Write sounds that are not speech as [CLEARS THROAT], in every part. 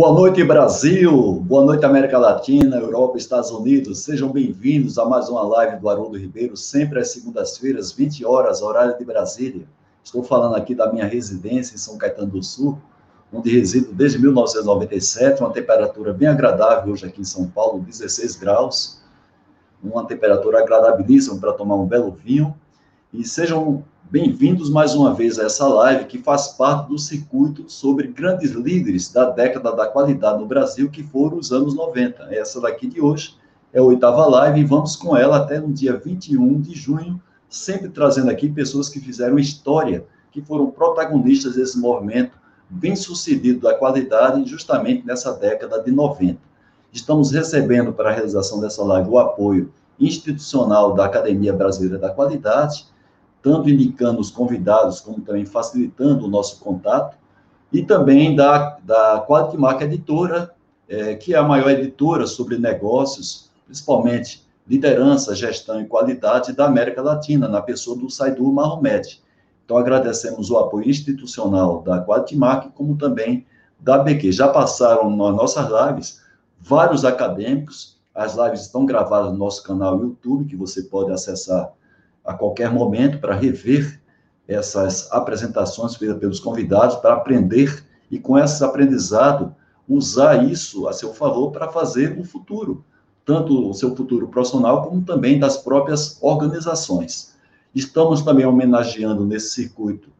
Boa noite, Brasil. Boa noite, América Latina, Europa, Estados Unidos. Sejam bem-vindos a mais uma live do Haroldo Ribeiro, sempre às segundas-feiras, 20 horas, horário de Brasília. Estou falando aqui da minha residência em São Caetano do Sul, onde resido desde 1997, uma temperatura bem agradável hoje aqui em São Paulo, 16 graus, uma temperatura agradabilíssima para tomar um belo vinho. E sejam Bem-vindos mais uma vez a essa live que faz parte do circuito sobre grandes líderes da década da qualidade no Brasil, que foram os anos 90. Essa daqui de hoje é a oitava live e vamos com ela até no dia 21 de junho, sempre trazendo aqui pessoas que fizeram história, que foram protagonistas desse movimento bem sucedido da qualidade justamente nessa década de 90. Estamos recebendo para a realização dessa live o apoio institucional da Academia Brasileira da Qualidade, tanto indicando os convidados, como também facilitando o nosso contato, e também da, da Quality Mark Editora, é, que é a maior editora sobre negócios, principalmente liderança, gestão e qualidade da América Latina, na pessoa do Saidu Mahomet. Então, agradecemos o apoio institucional da Quality Mark, como também da BQ. Já passaram nas nossas lives vários acadêmicos, as lives estão gravadas no nosso canal YouTube, que você pode acessar a qualquer momento para rever essas apresentações feitas pelos convidados, para aprender e, com esse aprendizado, usar isso a seu favor para fazer o futuro, tanto o seu futuro profissional, como também das próprias organizações. Estamos também homenageando nesse circuito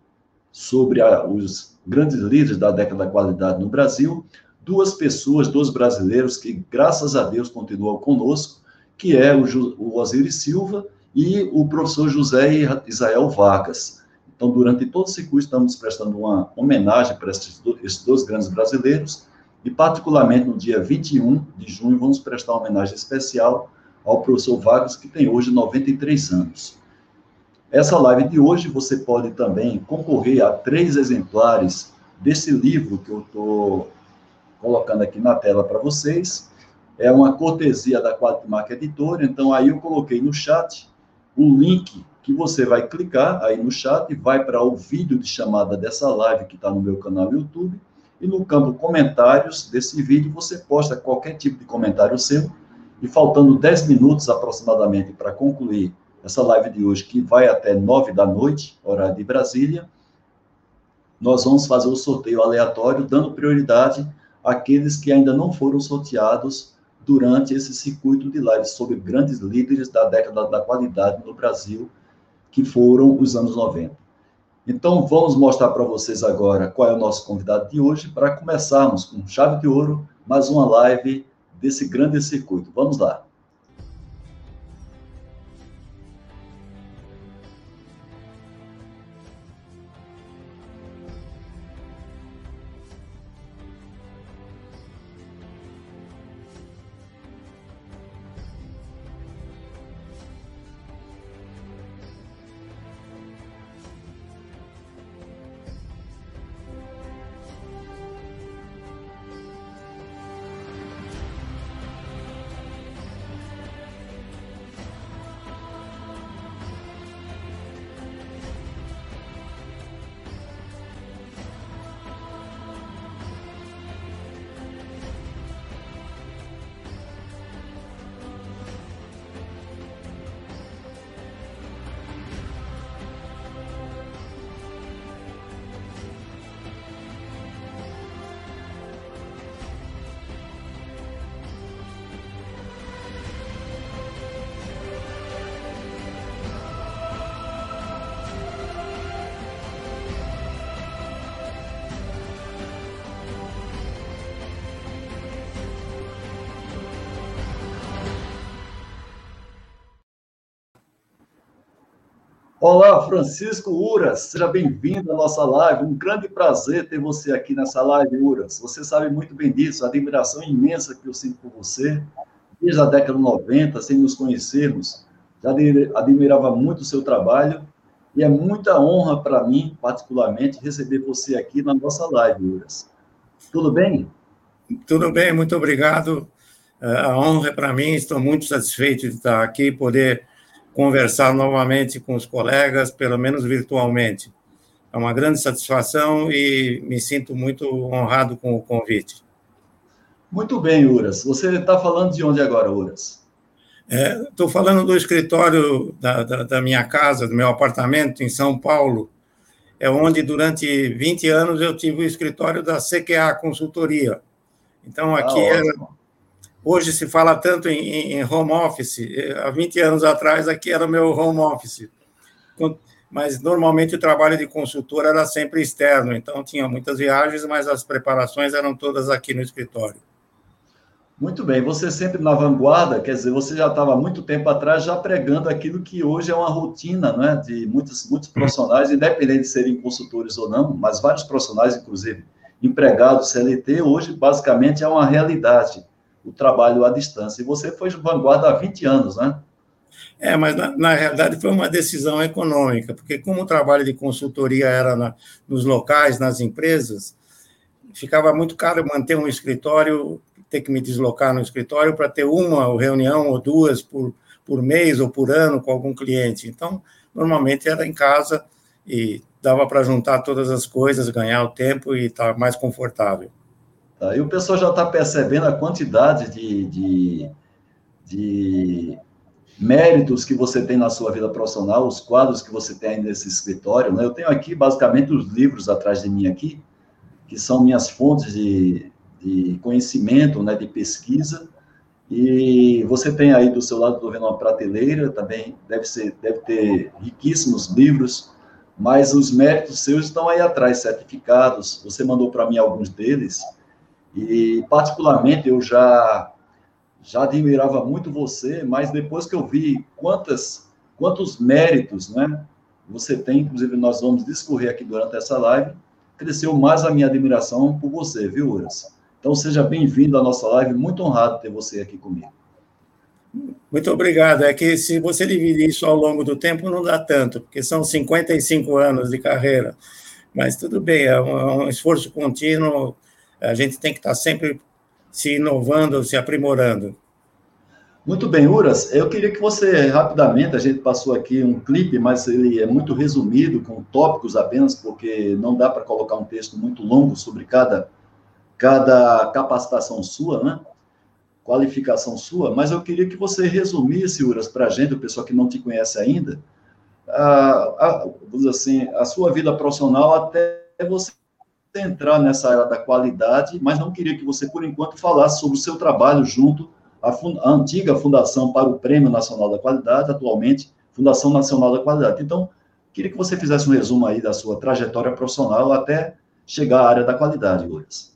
sobre a, os grandes líderes da década da qualidade no Brasil, duas pessoas, dois brasileiros que, graças a Deus, continuam conosco, que é o, o Osiris Silva e o professor José Israel Vargas. Então, durante todo esse curso, estamos prestando uma homenagem para esses, esses dois grandes brasileiros, e particularmente no dia 21 de junho, vamos prestar uma homenagem especial ao professor Vargas, que tem hoje 93 anos. Essa live de hoje você pode também concorrer a três exemplares desse livro que eu estou colocando aqui na tela para vocês. É uma cortesia da Quatro Marca Editora, então aí eu coloquei no chat um link que você vai clicar aí no chat vai para o vídeo de chamada dessa live que está no meu canal YouTube. E no campo comentários desse vídeo você posta qualquer tipo de comentário seu. E faltando 10 minutos aproximadamente para concluir essa live de hoje, que vai até 9 da noite, horário de Brasília, nós vamos fazer o sorteio aleatório, dando prioridade àqueles que ainda não foram sorteados durante esse circuito de lives sobre grandes líderes da década da qualidade no Brasil, que foram os anos 90. Então, vamos mostrar para vocês agora qual é o nosso convidado de hoje, para começarmos com chave de ouro, mais uma live desse grande circuito. Vamos lá. Olá, Francisco Uras, seja bem-vindo à nossa live. Um grande prazer ter você aqui nessa live, Uras. Você sabe muito bem disso, a admiração imensa que eu sinto por você, desde a década de 90, sem nos conhecermos. Já admirava muito o seu trabalho e é muita honra para mim, particularmente, receber você aqui na nossa live, Uras. Tudo bem? Tudo bem, muito obrigado. É, a honra é para mim, estou muito satisfeito de estar aqui e poder conversar novamente com os colegas, pelo menos virtualmente. É uma grande satisfação e me sinto muito honrado com o convite. Muito bem, Uras. Você está falando de onde agora, Uras? Estou é, falando do escritório da, da, da, minha casa, do meu apartamento em São Paulo, é onde durante 20 anos eu tive o escritório da CQA Consultoria. Então, ah, aqui ah, era, hoje se fala tanto em, em, home office, há 20 anos atrás aqui era meu home office. Mas normalmente o trabalho de consultor era sempre externo, então tinha muitas viagens, mas as preparações eram todas aqui no escritório. Muito bem, você sempre na vanguarda, quer dizer, você já estava muito tempo atrás já pregando aquilo que hoje é uma rotina né, de muitos, muitos profissionais, independente de serem consultores ou não, mas vários profissionais, inclusive empregados CLT, hoje basicamente é uma realidade o trabalho à distância. E você foi vanguarda há 20 anos, né? É, mas na, na, realidade foi uma decisão econômica, porque como o trabalho de consultoria era na, nos locais, nas empresas, ficava muito caro manter um escritório ter que me deslocar no escritório para ter uma reunião ou duas por, por mês ou por ano com algum cliente. Então, normalmente era em casa e dava para juntar todas as coisas, ganhar o tempo e estar tá mais confortável. Tá, e o pessoal já está percebendo a quantidade de, de, de, méritos que você tem na sua vida profissional, os quadros que você tem aí nesse escritório. Né? Eu tenho aqui, basicamente, os livros atrás de mim aqui, que são minhas fontes de, de conhecimento, né, de pesquisa, e você tem aí do seu lado, estou vendo uma prateleira também, deve, ser, deve ter riquíssimos livros, mas os méritos seus estão aí atrás, certificados. Você mandou para mim alguns deles, e particularmente eu já já admirava muito você, mas depois que eu vi quantas quantos méritos, né, você tem, inclusive nós vamos discorrer aqui durante essa live, cresceu mais a minha admiração por você, viu, Uras? Então, seja bem-vindo à nossa live. Muito honrado ter você aqui comigo. Muito obrigado. É que se você dividir isso ao longo do tempo, não dá tanto, porque são 55 anos de carreira. Mas tudo bem, é um, é um esforço contínuo. A gente tem que estar sempre se inovando, se aprimorando. Muito bem, Uras. Eu queria que você, rapidamente, a gente passou aqui um clipe, mas ele é muito resumido, com tópicos apenas, porque não dá para colocar um texto muito longo sobre cada cada capacitação sua, né? Qualificação sua, mas eu queria que você resumisse, Uras, para a gente, o pessoal que não te conhece ainda, a, a, assim, a sua vida profissional até você entrar nessa área da qualidade, mas não queria que você, por enquanto, falasse sobre o seu trabalho junto à, à antiga Fundação para o Prêmio Nacional da Qualidade, atualmente Fundação Nacional da Qualidade. Então, queria que você fizesse um resumo aí da sua trajetória profissional até chegar à área da qualidade, Uras.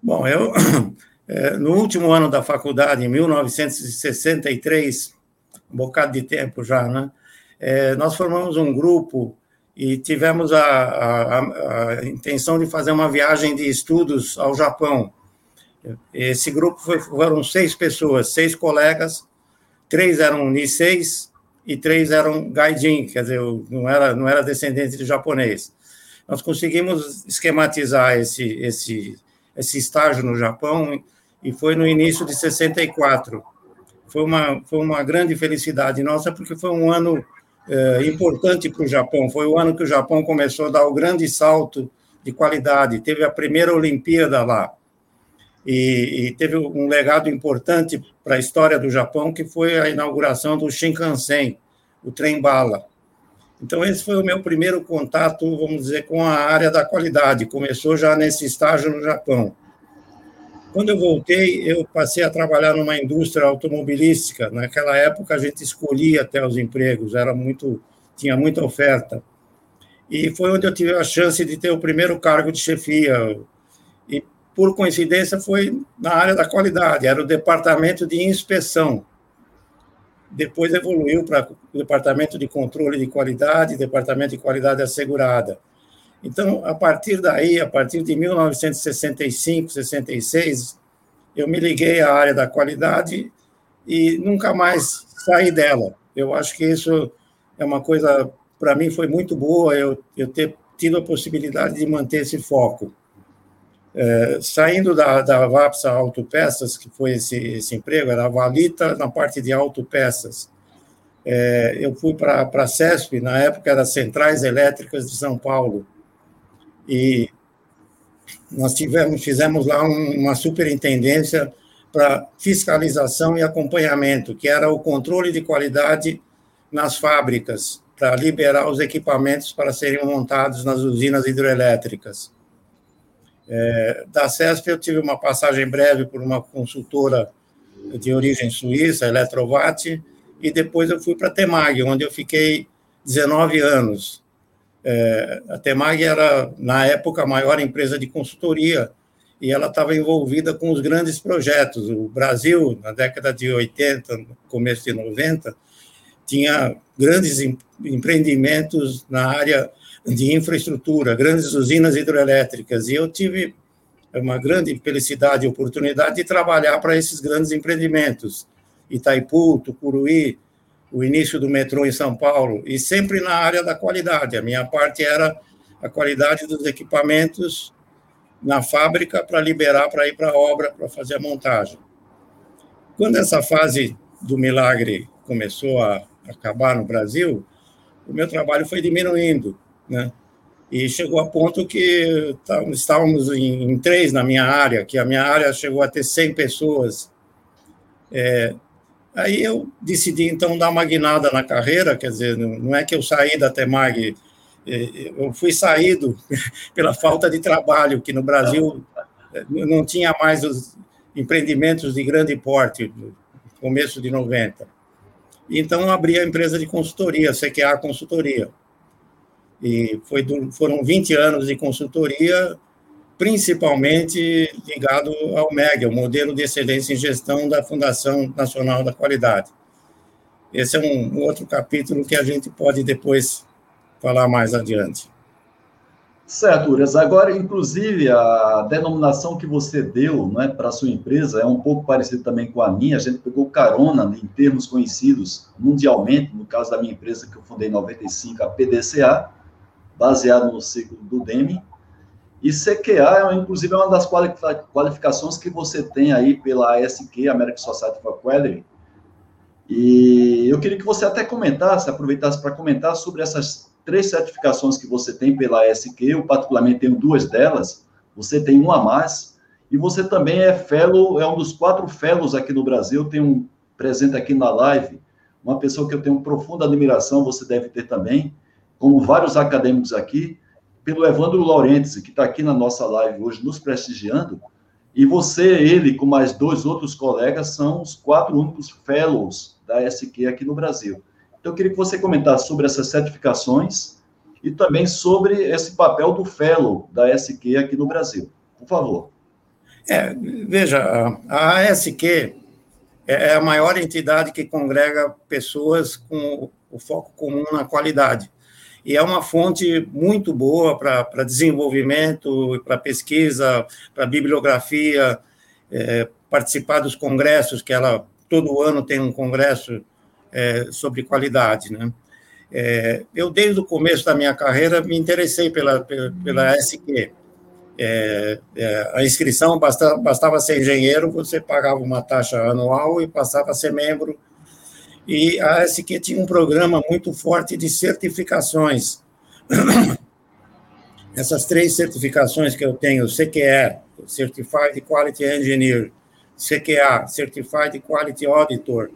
Bom, eu, [COUGHS] é, no último ano da faculdade, em 1963, um bocado de tempo já, né? É, nós formamos um grupo e tivemos a, a, a, intenção de fazer uma viagem de estudos ao Japão. Esse grupo foi, foram seis pessoas, seis colegas, três eram Niseis e três eram Gaijin, quer dizer, não era, não era descendente de japonês. Nós conseguimos esquematizar esse, esse esse estágio no Japão e foi no início de 64. Foi uma, foi uma grande felicidade nossa, porque foi um ano é, importante para o Japão. Foi o ano que o Japão começou a dar o grande salto de qualidade. Teve a primeira Olimpíada lá. E, e teve um legado importante para a história do Japão, que foi a inauguração do Shinkansen, o trem-bala. Então, esse foi o meu primeiro contato, vamos dizer, com a área da qualidade. Começou já nesse estágio no Japão. Quando eu voltei, eu passei a trabalhar numa indústria automobilística. Naquela época, a gente escolhia até os empregos, era muito, tinha muita oferta. E foi onde eu tive a chance de ter o primeiro cargo de chefia. E, por coincidência, foi na área da qualidade, era o departamento de inspeção depois evoluiu para o Departamento de Controle de Qualidade, Departamento de Qualidade Assegurada. Então, a partir daí, a partir de 1965, 66, eu me liguei à área da qualidade e nunca mais saí dela. Eu acho que isso é uma coisa, para mim, foi muito boa, eu, eu ter tido a possibilidade de manter esse foco. É, saindo da, da VAPSA Autopeças, que foi esse, esse emprego, era a Valita na parte de autopeças. É, eu fui para a CESP, na época era Centrais Elétricas de São Paulo, e nós tivemos, fizemos lá uma superintendência para fiscalização e acompanhamento, que era o controle de qualidade nas fábricas, para liberar os equipamentos para serem montados nas usinas hidrelétricas. É, da CESP, eu tive uma passagem breve por uma consultora de origem suíça, Eletrovat, e depois eu fui para a Temag, onde eu fiquei 19 anos. É, a Temag era, na época, a maior empresa de consultoria e ela estava envolvida com os grandes projetos. O Brasil, na década de 80, começo de 90, tinha grandes empreendimentos na área de infraestrutura, grandes usinas hidroelétricas, e eu tive uma grande felicidade e oportunidade de trabalhar para esses grandes empreendimentos. Itaipu, Tucuruí, o início do metrô em São Paulo, e sempre na área da qualidade. A minha parte era a qualidade dos equipamentos na fábrica para liberar para ir para a obra, para fazer a montagem. Quando essa fase do milagre começou a acabar no Brasil, o meu trabalho foi diminuindo, né? E chegou a ponto que estávamos em, em três na minha área, que a minha área chegou a ter 100 pessoas. É, Aí eu decidi, então, dar uma guinada na carreira, quer dizer, não é que eu saí da Temag, é, eu fui saído [LAUGHS] pela falta de trabalho, que no Brasil é, não tinha mais os empreendimentos de grande porte, no começo de 90. Então, abri a empresa de consultoria, CQA Consultoria. E foi, foram 20 anos de consultoria, principalmente ligado ao MEG, o Modelo de Excelência em Gestão da Fundação Nacional da Qualidade. Esse é um outro capítulo que a gente pode depois falar mais adiante. Certo, Urias. Agora, inclusive, a denominação que você deu né, para a sua empresa é um pouco parecida também com a minha. A gente pegou carona né, em termos conhecidos mundialmente, no caso da minha empresa que eu fundei em 95, a PDCA, baseado no ciclo do Deming, e CQA, é, inclusive, é uma das qualificações que você tem aí pela ASQ, American Society for Quality. E eu queria que você até comentasse, aproveitasse para comentar sobre essas três certificações que você tem pela ASQ. Eu, particularmente, tenho duas delas. Você tem uma a mais. E você também é fellow, é um dos quatro fellows aqui no Brasil. Tem um presente aqui na live, uma pessoa que eu tenho profunda admiração, você deve ter também, como vários acadêmicos aqui, pelo Evandro Laurentes, que está aqui na nossa live hoje nos prestigiando, e você, ele, com mais dois outros colegas, são os quatro únicos fellows da SQ aqui no Brasil. Então, eu queria que você comentasse sobre essas certificações e também sobre esse papel do fellow da SQ aqui no Brasil. Por favor. É, veja, a ASQ é, é a maior entidade que congrega pessoas com o foco comum na qualidade e é uma fonte muito boa para desenvolvimento, para pesquisa, para bibliografia, é, participar dos congressos, que ela todo ano tem um congresso é, sobre qualidade, né? É, eu, desde o começo da minha carreira, me interessei pela, pela, SQ. É, é, a inscrição bastava, bastava ser engenheiro, você pagava uma taxa anual e passava a ser membro e a ASQ tinha um programa muito forte de certificações. [CLEARS THROAT] Essas três certificações que eu tenho, CQE, Certified Quality Engineer, CQA, Certified Quality Auditor,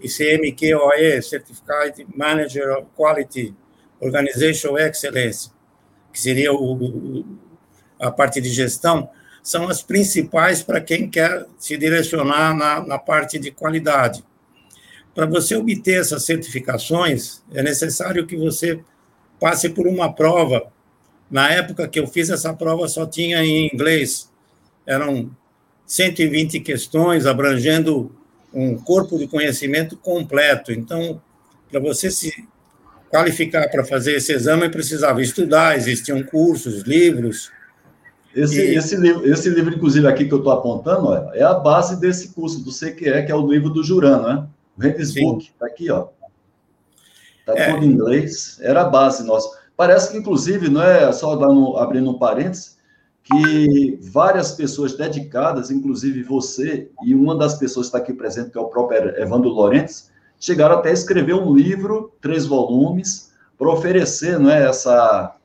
e CMQOE, Certified Manager of Quality Organizational Excellence, que seria o, a parte de gestão, são as principais para quem quer se direcionar na, na parte de qualidade. Para você obter essas certificações, é necessário que você passe por uma prova. Na época que eu fiz essa prova, só tinha em inglês. Eram 120 questões, abrangendo um corpo de conhecimento completo. Então, para você se qualificar para fazer esse exame, precisava estudar, existiam cursos, livros. Esse, e... esse, livro, esse livro, inclusive, aqui que eu estou apontando, é a base desse curso do CQE, que é o livro do Jurano, né? Redis Book, tá aqui, ó. Tá é. tudo em inglês. Era a base nossa. Parece que, inclusive, não é só dando, abrindo um parênteses, que várias pessoas dedicadas, inclusive você, e uma das pessoas que está aqui presente, que é o próprio Evandro Lorentes, chegaram até a escrever um livro, três volumes, para oferecer não é, essa,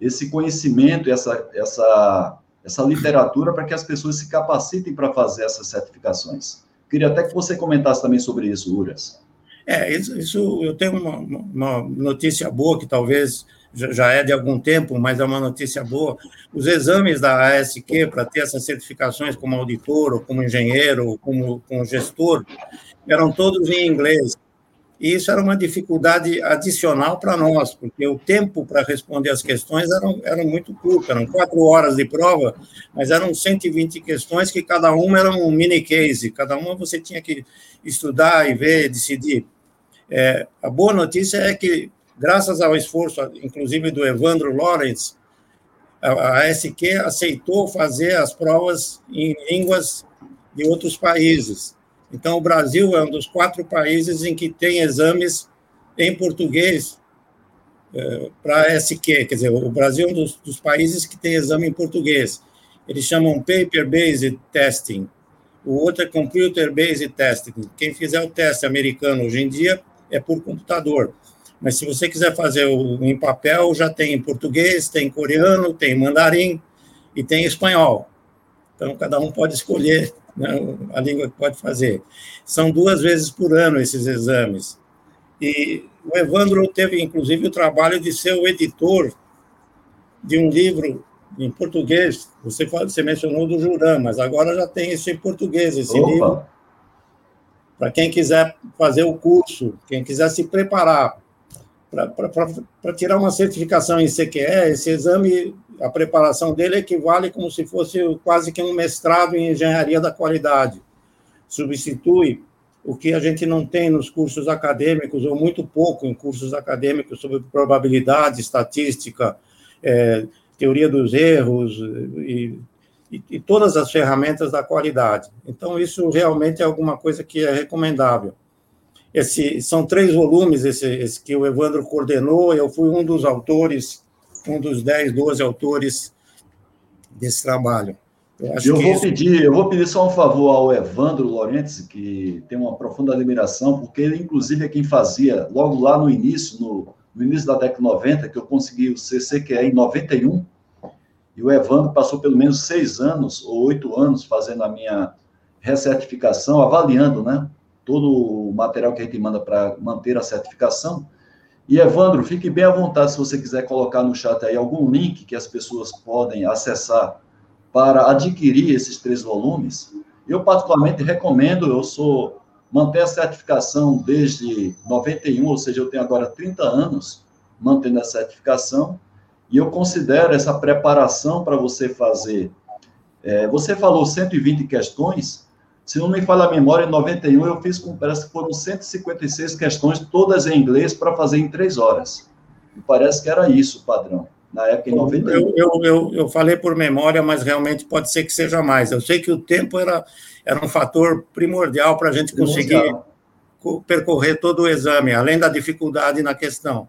esse conhecimento, essa, essa essa literatura para que as pessoas se capacitem para fazer essas certificações. Queria até que você comentasse também sobre isso, Uras. É, isso, isso eu tenho uma, uma, notícia boa que talvez já é de algum tempo, mas é uma notícia boa. Os exames da ASQ para ter essas certificações como auditor, ou como engenheiro, ou como, como gestor, eram todos em inglês. E isso era uma dificuldade adicional para nós, porque o tempo para responder as questões era, era muito curto, eram quatro horas de prova, mas eram 120 questões que cada uma era um mini case, cada uma você tinha que estudar e ver, decidir. É, a boa notícia é que, graças ao esforço, inclusive do Evandro Lawrence, a, a ASQ aceitou fazer as provas em línguas de outros países. Então, o Brasil é um dos quatro países em que tem exames em português é, para a SQ, quer dizer, o Brasil é um dos, dos, países que tem exame em português. Eles chamam Paper-Based Testing, o outro é Computer-Based Testing. Quem fizer o teste americano hoje em dia é por computador. Mas se você quiser fazer o em papel, já tem em português, tem em coreano, tem em mandarim e tem em espanhol. Então, cada um pode escolher a língua que pode fazer. São duas vezes por ano esses exames. E o Evandro teve, inclusive, o trabalho de ser o editor de um livro em português. Você, você mencionou do Juran, mas agora já tem isso em português, esse Opa. livro. Para quem quiser fazer o curso, quem quiser se preparar para tirar uma certificação em CQE, esse exame a preparação dele equivale como se fosse quase que um mestrado em engenharia da qualidade. Substitui o que a gente não tem nos cursos acadêmicos, ou muito pouco em cursos acadêmicos, sobre probabilidade, estatística, é, teoria dos erros e, e, e, todas as ferramentas da qualidade. Então, isso realmente é alguma coisa que é recomendável. Esse, são três volumes esse, esse que o Evandro coordenou, eu fui um dos autores um dos 10, 12 autores desse trabalho. Eu, eu vou isso... pedir, eu vou pedir só um favor ao Evandro Lorentes, que tem uma profunda admiração, porque ele, inclusive, é quem fazia, logo lá no início, no, no início da década de 90, que eu consegui o CCQE em 91, e o Evandro passou pelo menos seis anos ou oito anos fazendo a minha recertificação, avaliando, né? Todo o material que a gente manda para manter a certificação. E Evandro, fique bem à vontade se você quiser colocar no chat aí algum link que as pessoas podem acessar para adquirir esses três volumes. Eu particularmente recomendo, eu sou manter a certificação desde 91, ou seja, eu tenho agora 30 anos mantendo a certificação, e eu considero essa preparação para você fazer. É, você falou 120 questões, se não me falha a memória, em 91 eu fiz com, parece que foram 156 questões, todas em inglês, para fazer em três horas. E parece que era isso o padrão, na época em 91. Eu, eu, eu, eu, falei por memória, mas realmente pode ser que seja mais. Eu sei que o tempo era, era um fator primordial para a gente conseguir percorrer todo o exame, além da dificuldade na questão.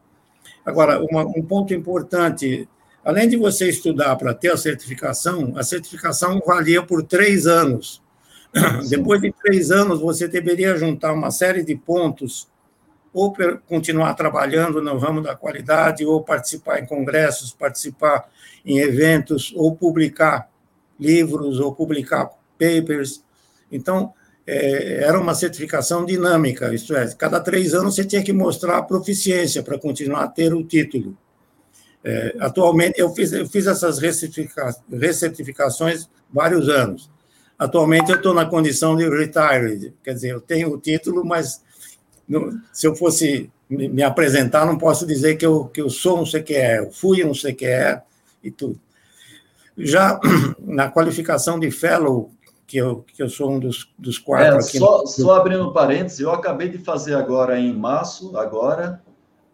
Agora, uma, um ponto importante além de você estudar para ter a certificação, a certificação valia por três anos. Depois de três anos, você deveria juntar uma série de pontos, ou continuar trabalhando no ramo da qualidade, ou participar em congressos, participar em eventos, ou publicar livros, ou publicar papers. Então, é, era uma certificação dinâmica, isto é, cada três anos você tinha que mostrar a proficiência para continuar a ter o título. É, atualmente, eu fiz, eu fiz essas recertificações vários anos. Atualmente eu estou na condição de retired, quer dizer, eu tenho o título, mas não, se eu fosse me, apresentar, não posso dizer que eu, que eu sou um CQE, eu fui um CQE e tudo. Já [CLEARS THROAT] na qualificação de fellow, que eu, que eu sou um dos, dos quatro é, aqui. Só, no... só abrindo parênteses, eu acabei de fazer agora em março, agora,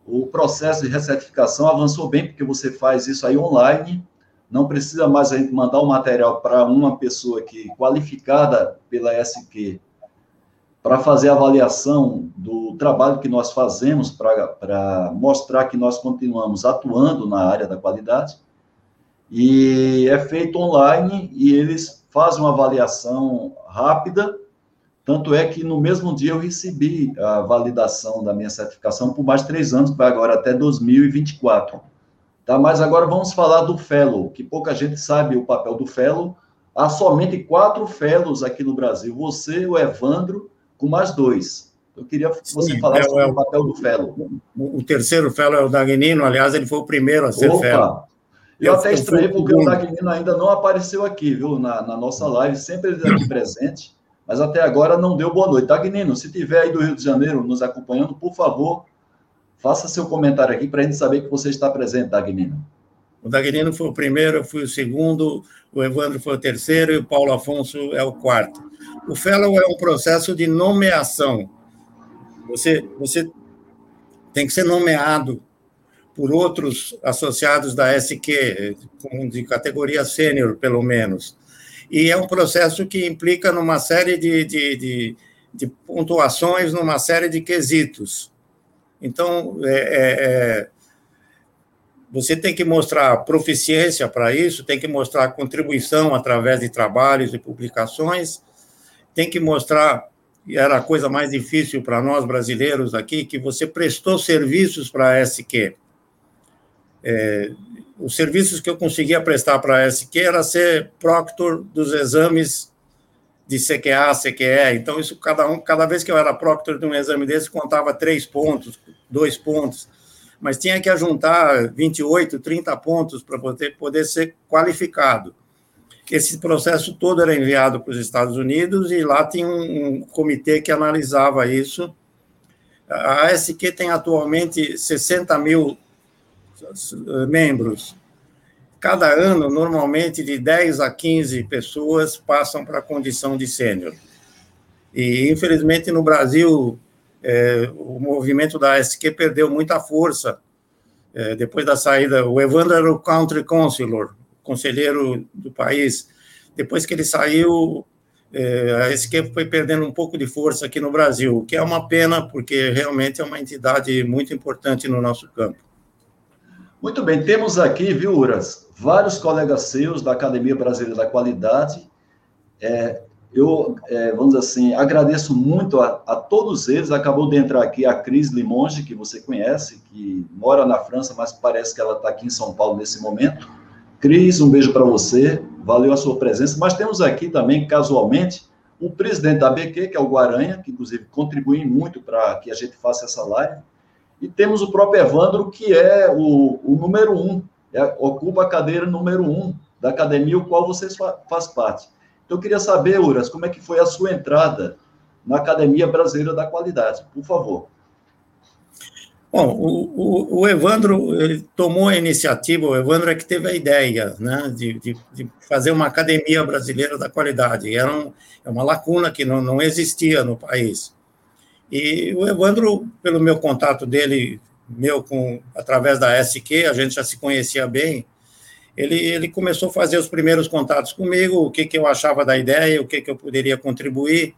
o processo de recertificação avançou bem, porque você faz isso aí online, não precisa mais a gente mandar o material para uma pessoa que qualificada pela SQ para fazer a avaliação do trabalho que nós fazemos para mostrar que nós continuamos atuando na área da qualidade. E é feito online e eles fazem uma avaliação rápida. Tanto é que no mesmo dia eu recebi a validação da minha certificação por mais três anos, que vai agora até 2024. Tá? Mas agora vamos falar do fellow, que pouca gente sabe o papel do fellow. Há somente quatro fellows aqui no Brasil. Você, o Evandro, com mais dois. Eu queria que você Sim, falasse é, sobre é, o papel do fellow. O, terceiro fellow é o Dagnino, aliás, ele foi o primeiro a ser Opa. fellow. Eu, eu até estranhei porque o Dagnino ainda não apareceu aqui, viu, na, na nossa live, sempre ele aqui presente, mas até agora não deu boa noite. Dagnino, se tiver aí do Rio de Janeiro nos acompanhando, por favor, Faça seu comentário aqui para a gente saber que você está presente, Dagnino. O Dagnino foi o primeiro, eu fui o segundo, o Evandro foi o terceiro e o Paulo Afonso é o quarto. O Fellow é um processo de nomeação. Você, você tem que ser nomeado por outros associados da SQ, de categoria sênior, pelo menos. E é um processo que implica numa série de, de, de, de pontuações, numa série de quesitos. Então, é, é, é, você tem que mostrar proficiência para isso, tem que mostrar contribuição através de trabalhos e publicações, tem que mostrar, e era a coisa mais difícil para nós brasileiros aqui, que você prestou serviços para a SQ. É, os serviços que eu conseguia prestar para a SQ era ser proctor dos exames de CQA, CQE. Então, isso cada um, cada vez que eu era proctor de um exame desse, contava três pontos, dois pontos. Mas tinha que ajuntar 28, 30 pontos para poder, poder ser qualificado. Esse processo todo era enviado para os Estados Unidos e lá tinha um, um comitê que analisava isso. A ASQ tem atualmente 60 mil membros cada ano, normalmente, de 10 a 15 pessoas passam para a condição de sênior. E, infelizmente, no Brasil, é, o movimento da ASQ perdeu muita força é, depois da saída. O Evandro era o country councilor, conselheiro do país. Depois que ele saiu, é, a ASQ foi perdendo um pouco de força aqui no Brasil, o que é uma pena, porque realmente é uma entidade muito importante no nosso campo. Muito bem, temos aqui, viu, Uras, vários colegas seus da Academia Brasileira da Qualidade. É, eu, é, vamos dizer assim, agradeço muito a, a, todos eles. Acabou de entrar aqui a Cris Limonge, que você conhece, que mora na França, mas parece que ela está aqui em São Paulo nesse momento. Cris, um beijo para você, valeu a sua presença. Mas temos aqui também, casualmente, o presidente da BQ, que é o Guaranha, que inclusive contribui muito para que a gente faça essa live. E temos o próprio Evandro, que é o, o número um, é, ocupa a cadeira número um da academia, o qual você faz parte. Então, eu queria saber, Uras, como é que foi a sua entrada na Academia Brasileira da Qualidade, por favor. Bom, o, o, o, Evandro tomou a iniciativa, o Evandro é que teve a ideia né, de, de, de fazer uma academia brasileira da qualidade. Era um, é uma lacuna que não, não existia no país. E o Evandro, pelo meu contato dele, meu com através da SQ, a gente já se conhecia bem, ele, ele começou a fazer os primeiros contatos comigo, o que, que eu achava da ideia, o que, que eu poderia contribuir.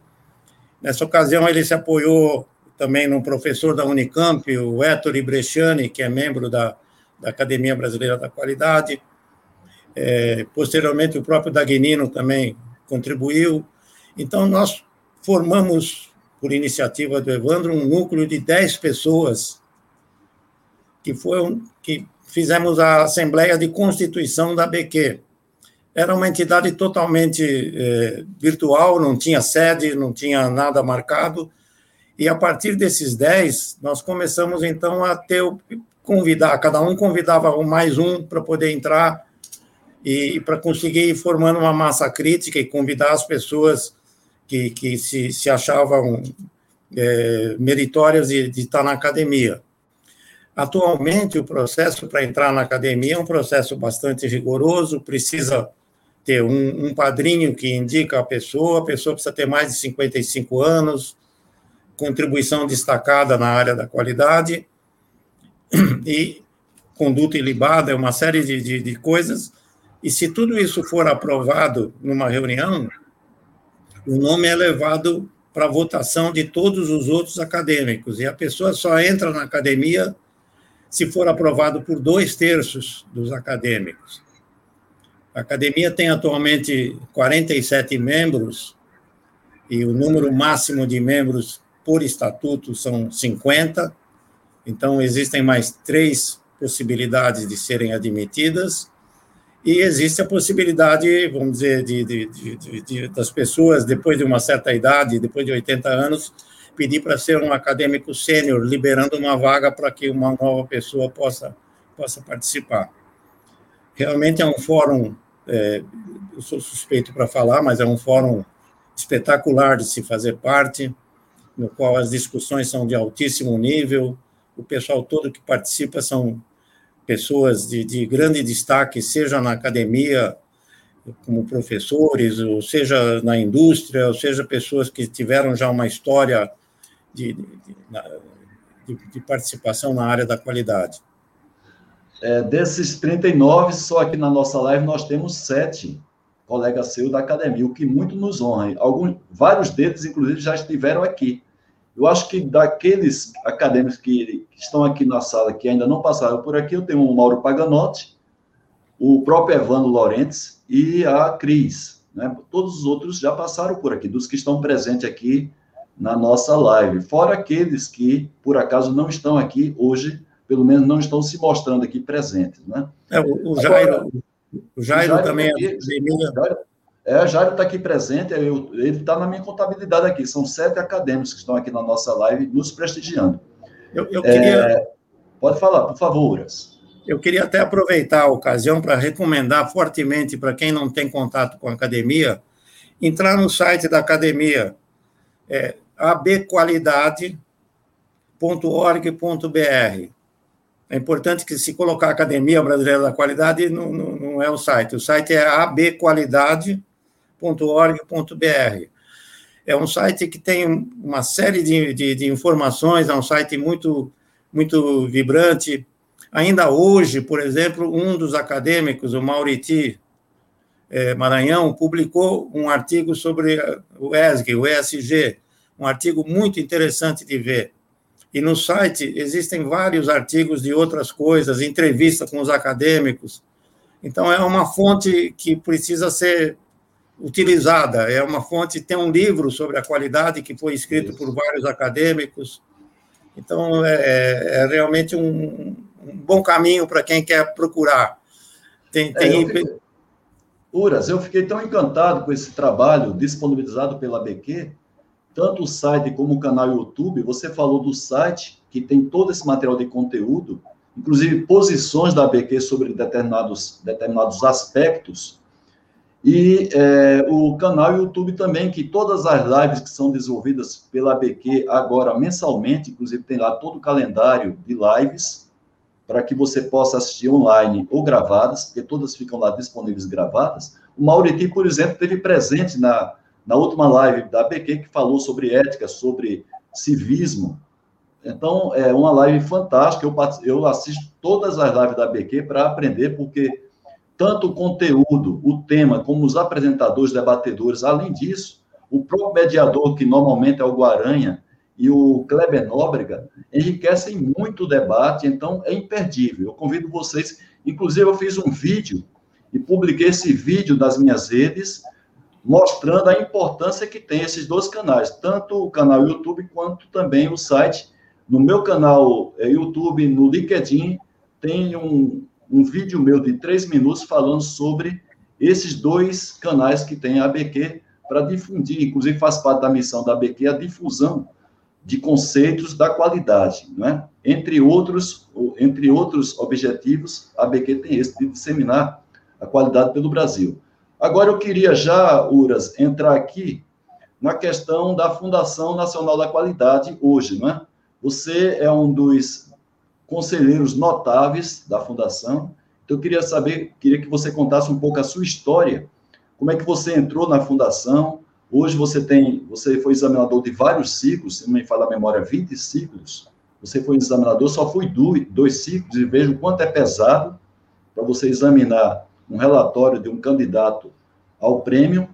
Nessa ocasião, ele se apoiou também num professor da Unicamp, o Ettore Bresciani, que é membro da, da Academia Brasileira da Qualidade. É, posteriormente, o próprio Dagnino também contribuiu. Então, nós formamos por iniciativa do Evandro, um núcleo de 10 pessoas que foi um, que fizemos a Assembleia de Constituição da BQ. Era uma entidade totalmente eh, virtual, não tinha sede, não tinha nada marcado, e a partir desses 10, nós começamos então a ter convidar, cada um convidava mais um para poder entrar e, e para conseguir ir formando uma massa crítica e convidar as pessoas que, que se, se achavam é, meritórias de, de estar na academia. Atualmente, o processo para entrar na academia é um processo bastante rigoroso, precisa ter um, um, padrinho que indica a pessoa, a pessoa precisa ter mais de 55 anos, contribuição destacada na área da qualidade, [CLEARS THROAT] e conduta ilibada, é uma série de, de, de coisas, e se tudo isso for aprovado numa reunião, o nome é levado para votação de todos os outros acadêmicos, e a pessoa só entra na academia se for aprovado por dois terços dos acadêmicos. A academia tem atualmente 47 membros, e o número máximo de membros por estatuto são 50, então existem mais três possibilidades de serem admitidas, e existe a possibilidade, vamos dizer, de, de, de, das pessoas, depois de uma certa idade, depois de 80 anos, pedir para ser um acadêmico sênior, liberando uma vaga para que uma nova pessoa possa, possa participar. Realmente é um fórum, é, eu sou suspeito para falar, mas é um fórum espetacular de se fazer parte, no qual as discussões são de altíssimo nível, o pessoal todo que participa são pessoas de, de grande destaque, seja na academia, como professores, ou seja na indústria, ou seja pessoas que tiveram já uma história de, de, de participação na área da qualidade. É, desses 39, só aqui na nossa live nós temos sete colegas seus da academia, o que muito nos honra. Alguns, vários deles, inclusive, já estiveram aqui. Eu acho que daqueles acadêmicos que, estão aqui na sala que ainda não passaram por aqui, eu tenho o Mauro Paganotti, o próprio Evandro Lorentes e a Cris. Né? Todos os outros já passaram por aqui, dos que estão presentes aqui na nossa live. Fora aqueles que, por acaso, não estão aqui hoje, pelo menos não estão se mostrando aqui presentes. Né? É, o, o Jairo, Agora, o Jairo, Jairo também é é, Jairo está aqui presente, eu, ele está na minha contabilidade aqui. São sete acadêmicos que estão aqui na nossa live nos prestigiando. Eu, eu queria. É, pode falar, por favor, Uras. Eu queria até aproveitar a ocasião para recomendar fortemente para quem não tem contato com a academia, entrar no site da academia, é, abqualidade.org.br. É importante que se colocar Academia Brasileira da Qualidade, não, não, não é o site. O site é abqualidade.org.br. É um site que tem uma série de, de, de, informações, é um site muito, muito vibrante. Ainda hoje, por exemplo, um dos acadêmicos, o Mauriti é, Maranhão, publicou um artigo sobre o ESG, o ESG, um artigo muito interessante de ver. E no site existem vários artigos de outras coisas, entrevista com os acadêmicos. Então, é uma fonte que precisa ser utilizada. É uma fonte, tem um livro sobre a qualidade que foi escrito Isso. por vários acadêmicos. Então, é, é, é realmente um, um, bom caminho para quem quer procurar. Tem, tem... É, eu fiquei... Uras, eu fiquei tão encantado com esse trabalho disponibilizado pela BQ, tanto o site como o canal YouTube, você falou do site, que tem todo esse material de conteúdo, inclusive posições da ABQ sobre determinados, determinados aspectos, e é, o canal YouTube também, que todas as lives que são desenvolvidas pela ABQ agora mensalmente, inclusive tem lá todo o calendário de lives, para que você possa assistir online ou gravadas, porque todas ficam lá disponíveis gravadas. O Mauriti, por exemplo, teve presente na, na última live da ABQ, que falou sobre ética, sobre civismo. Então, é uma live fantástica. Eu, eu assisto todas as lives da ABQ para aprender, porque tanto o conteúdo, o tema, como os apresentadores, debatedores, além disso, o próprio mediador, que normalmente é o Guaranha, e o Kleber Nóbrega, enriquecem muito o debate, então é imperdível. Eu convido vocês, inclusive eu fiz um vídeo e publiquei esse vídeo nas minhas redes, mostrando a importância que tem esses dois canais, tanto o canal YouTube quanto também o site. No meu canal é, YouTube, no LinkedIn, tem um, um vídeo meu de três minutos falando sobre esses dois canais que tem a ABQ para difundir, inclusive faz parte da missão da ABQ a difusão de conceitos da qualidade, não é? Entre outros, entre outros objetivos, a ABQ tem esse de disseminar a qualidade pelo Brasil. Agora, eu queria já, Uras, entrar aqui na questão da Fundação Nacional da Qualidade hoje, não é? Você é um dos conselheiros notáveis da Fundação, então eu queria saber, queria que você contasse um pouco a sua história, como é que você entrou na Fundação, hoje você tem, você foi examinador de vários ciclos, se não me fala a memória, 20 ciclos, você foi examinador, só fui dois, dois ciclos, e vejo quanto é pesado para você examinar um relatório de um candidato ao prêmio.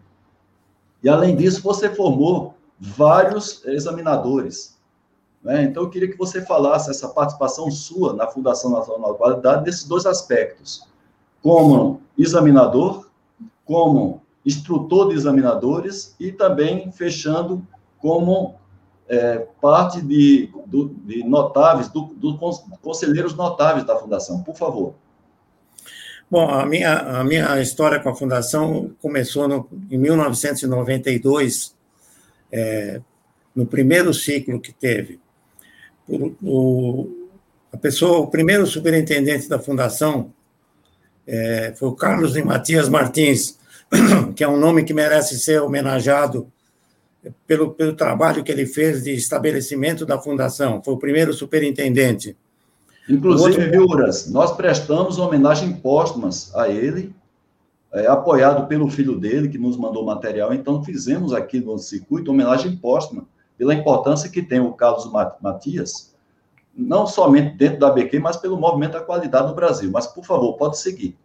E, além disso, você formou vários examinadores. Né? Então, eu queria que você falasse essa participação sua na Fundação Nacional de Qualidade desses dois aspectos, como examinador, como instrutor de examinadores e também fechando como é, parte de, do, de notáveis, do conselheiros notáveis da Fundação. Por favor. Bom, a minha, a minha história com a Fundação começou no, em 1992, é, no primeiro ciclo que teve. O, o, a pessoa, o primeiro superintendente da Fundação é, foi o Carlos e Matias Martins, [COUGHS] que é um nome que merece ser homenageado pelo, pelo trabalho que ele fez de estabelecimento da Fundação. Foi o primeiro superintendente. Inclusive. Viuras, nós prestamos homenagem póstumas a ele, é, apoiado pelo filho dele, que nos mandou material. Então, fizemos aqui no circuito homenagem póstuma, pela importância que tem o Carlos Matias, não somente dentro da BQ, mas pelo movimento da qualidade no Brasil. Mas, por favor, pode seguir.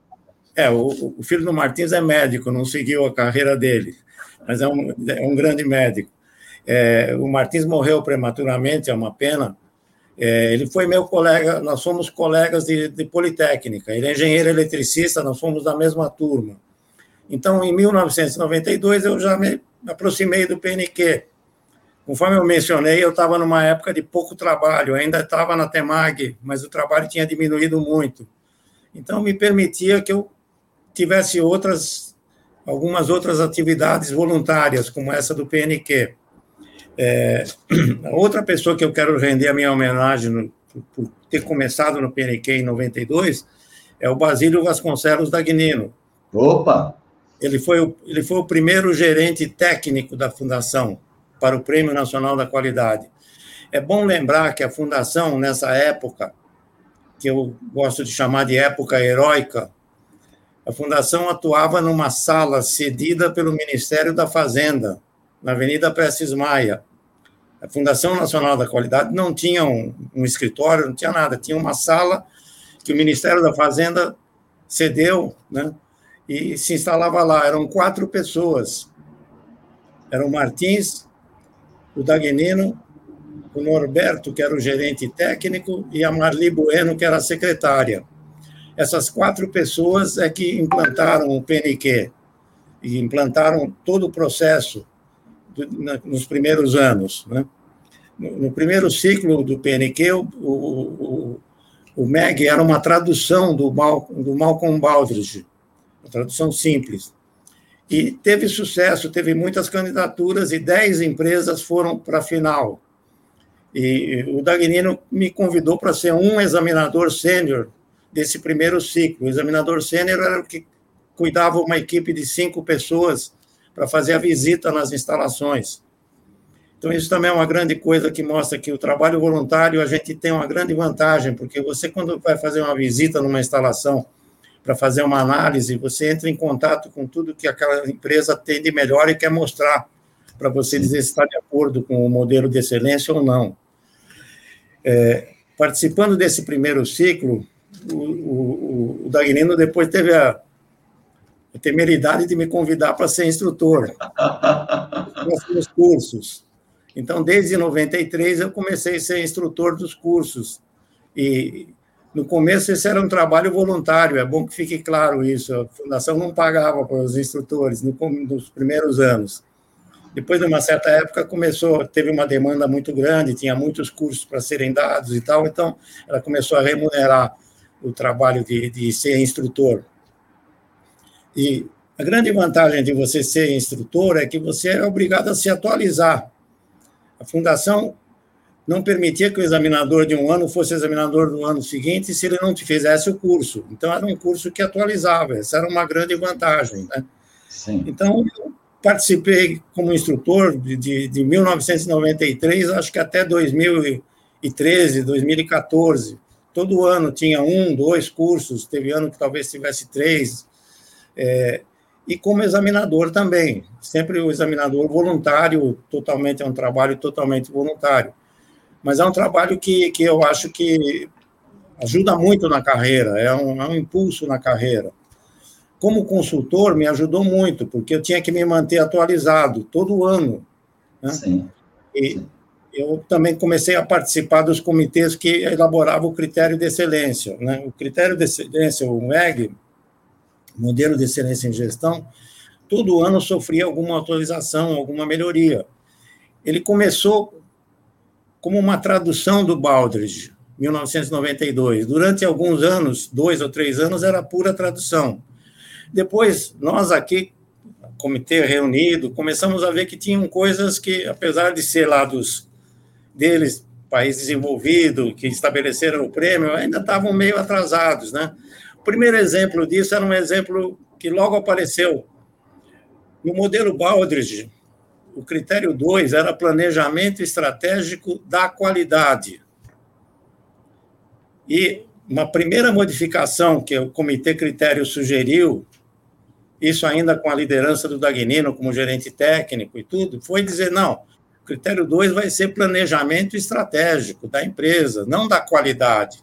É, o, o filho do Martins é médico, não seguiu a carreira dele, mas é um, é um grande médico. É, o Martins morreu prematuramente, é uma pena, é, ele foi meu colega, nós somos colegas de, de, Politécnica. Ele é engenheiro eletricista, nós fomos da mesma turma. Então, em 1992, eu já me aproximei do PNQ. Conforme eu mencionei, eu estava numa época de pouco trabalho, ainda estava na TEMAG, mas o trabalho tinha diminuído muito. Então, me permitia que eu tivesse outras, algumas outras atividades voluntárias, como essa do PNQ. É, a [CLEARS THROAT] outra pessoa que eu quero render a minha homenagem no, por ter começado no PNQ em 92 é o Basílio Vasconcelos Dagnino. Opa! Ele foi, o, ele foi o primeiro gerente técnico da Fundação para o Prêmio Nacional da Qualidade. É bom lembrar que a Fundação, nessa época, que eu gosto de chamar de época heróica, a Fundação atuava numa sala cedida pelo Ministério da Fazenda, na Avenida Prestes Maia. A Fundação Nacional da Qualidade não tinha um, um escritório, não tinha nada, tinha uma sala que o Ministério da Fazenda cedeu, né? E se instalava lá. Eram quatro pessoas. Eram o Martins, o Dagnino, o Norberto, que era o gerente técnico, e a Marli Bueno, que era a secretária. Essas quatro pessoas é que implantaram o PNQ, e implantaram todo o processo nos primeiros anos. Né? No, primeiro ciclo do PNQ, o, o, o, MEG era uma tradução do, Mal, do Malcolm Baldrige, uma tradução simples. E teve sucesso, teve muitas candidaturas e dez empresas foram para a final. E o Dagnino me convidou para ser um examinador sênior desse primeiro ciclo. O examinador sênior era o que cuidava uma equipe de cinco pessoas para fazer a visita nas instalações. Então, isso também é uma grande coisa que mostra que o trabalho voluntário a gente tem uma grande vantagem, porque você, quando vai fazer uma visita numa instalação para fazer uma análise, você entra em contato com tudo que aquela empresa tem de melhor e quer mostrar, para você dizer se está de acordo com o modelo de excelência ou não. É, participando desse primeiro ciclo, o, o, o Dagnino depois teve a, a temeridade de me convidar para ser instrutor nos cursos. Então, desde 93, eu comecei a ser instrutor dos cursos. E, no começo, esse era um trabalho voluntário, é bom que fique claro isso. A fundação não pagava para os instrutores nos primeiros anos. Depois de uma certa época, começou, teve uma demanda muito grande, tinha muitos cursos para serem dados e tal, então ela começou a remunerar o trabalho de, de ser instrutor. E a grande vantagem de você ser instrutor é que você é obrigado a se atualizar. A fundação não permitia que o examinador de um ano fosse examinador do ano seguinte se ele não te fizesse o curso. Então, era um curso que atualizava. Essa era uma grande vantagem. Né? Sim. Então, eu participei como instrutor de, de, de 1993, acho que até 2013, 2014. Todo ano tinha um, dois cursos. Teve ano que talvez tivesse três. É, e como examinador também, sempre o examinador voluntário, totalmente é um trabalho totalmente voluntário, mas é um trabalho que, que eu acho que ajuda muito na carreira, é um, é um impulso na carreira. Como consultor, me ajudou muito, porque eu tinha que me manter atualizado todo ano. Né? Sim. E eu também comecei a participar dos comitês que elaboravam o critério de excelência. Né? O critério de excelência, o MEG, modelo de excelência em gestão, todo ano sofria alguma atualização, alguma melhoria. Ele começou como uma tradução do Baldrige, 1992. Durante alguns anos, dois ou três anos, era pura tradução. Depois, nós aqui, comitê reunido, começamos a ver que tinham coisas que, apesar de ser lá dos deles, país desenvolvido, que estabeleceram o prêmio, ainda estavam meio atrasados, né? O primeiro exemplo disso era um exemplo que logo apareceu. No modelo Baldrige, o critério 2 era planejamento estratégico da qualidade. E uma primeira modificação que o Comitê Critério sugeriu, isso ainda com a liderança do Dagnino como gerente técnico e tudo, foi dizer: não, o critério 2 vai ser planejamento estratégico da empresa, não da qualidade.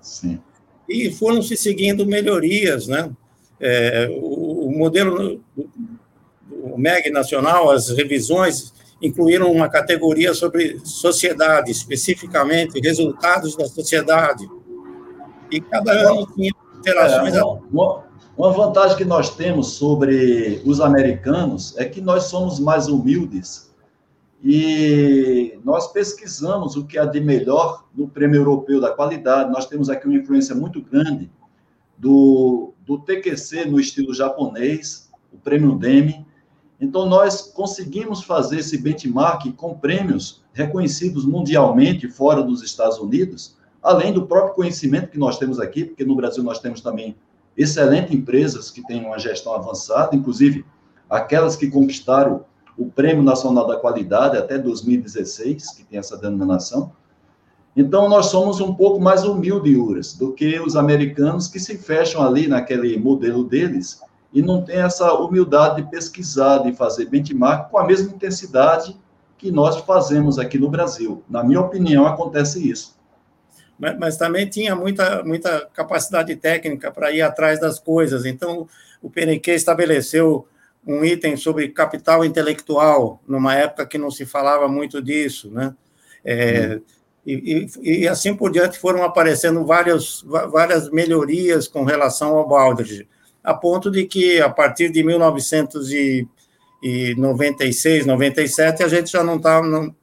Sim. E foram se seguindo melhorias, né? É, o, o, modelo, o MEG nacional, as revisões incluíram uma categoria sobre sociedade, especificamente resultados da sociedade. E cada ano tinha interações. É, uma, uma vantagem que nós temos sobre os americanos é que nós somos mais humildes e nós pesquisamos o que há de melhor no Prêmio Europeu da Qualidade. Nós temos aqui uma influência muito grande do, do TQC no estilo japonês, o Prêmio Demi, então, nós conseguimos fazer esse benchmark com prêmios reconhecidos mundialmente fora dos Estados Unidos, além do próprio conhecimento que nós temos aqui, porque no Brasil nós temos também excelentes empresas que têm uma gestão avançada, inclusive aquelas que conquistaram o Prêmio Nacional da Qualidade até 2016, que tem essa denominação. Então, nós somos um pouco mais humildes, do que os americanos que se fecham ali naquele modelo deles e não tem essa humildade de pesquisar, de fazer benchmark com a mesma intensidade que nós fazemos aqui no Brasil. Na minha opinião, acontece isso. Mas, mas também tinha muita, muita capacidade técnica para ir atrás das coisas. Então, o PNQ estabeleceu um item sobre capital intelectual, numa época que não se falava muito disso, né? É, e, e, e, assim por diante foram aparecendo várias, várias melhorias com relação ao Baldrige a ponto de que, a partir de 1996, 97, a gente já não estava. Não,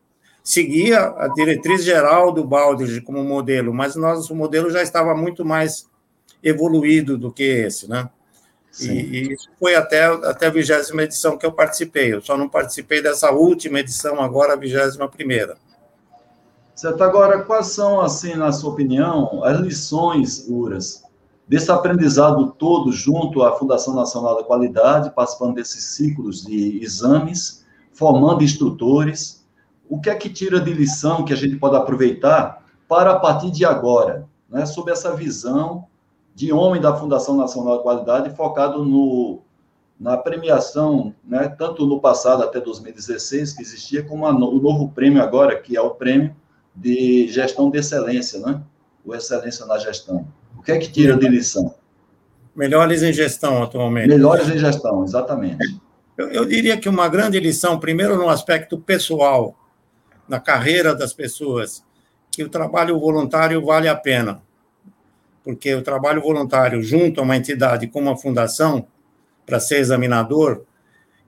seguia a diretriz geral do Baldrige como modelo, mas nosso modelo já estava muito mais evoluído do que esse, né? E, e, isso foi até, até a vigésima edição que eu participei. Eu só não participei dessa última edição, agora a vigésima primeira. Certo. Agora, quais são, assim, na sua opinião, as lições, Uras, desse aprendizado todo junto à Fundação Nacional da Qualidade, participando desses ciclos de exames, formando instrutores. O que é que tira de lição que a gente pode aproveitar para, a partir de agora, né, sob essa visão de homem da Fundação Nacional da Qualidade, focado no, na premiação, né, tanto no passado até 2016, que existia, como a, o novo prêmio agora, que é o prêmio de gestão de excelência, né? o Excelência na Gestão que é que tira de lição? Melhores em gestão atualmente. Melhores em gestão, exatamente. Eu, eu, diria que uma grande lição, primeiro no aspecto pessoal, na carreira das pessoas, que o trabalho voluntário vale a pena. Porque o trabalho voluntário junto a uma entidade como a fundação, para ser examinador,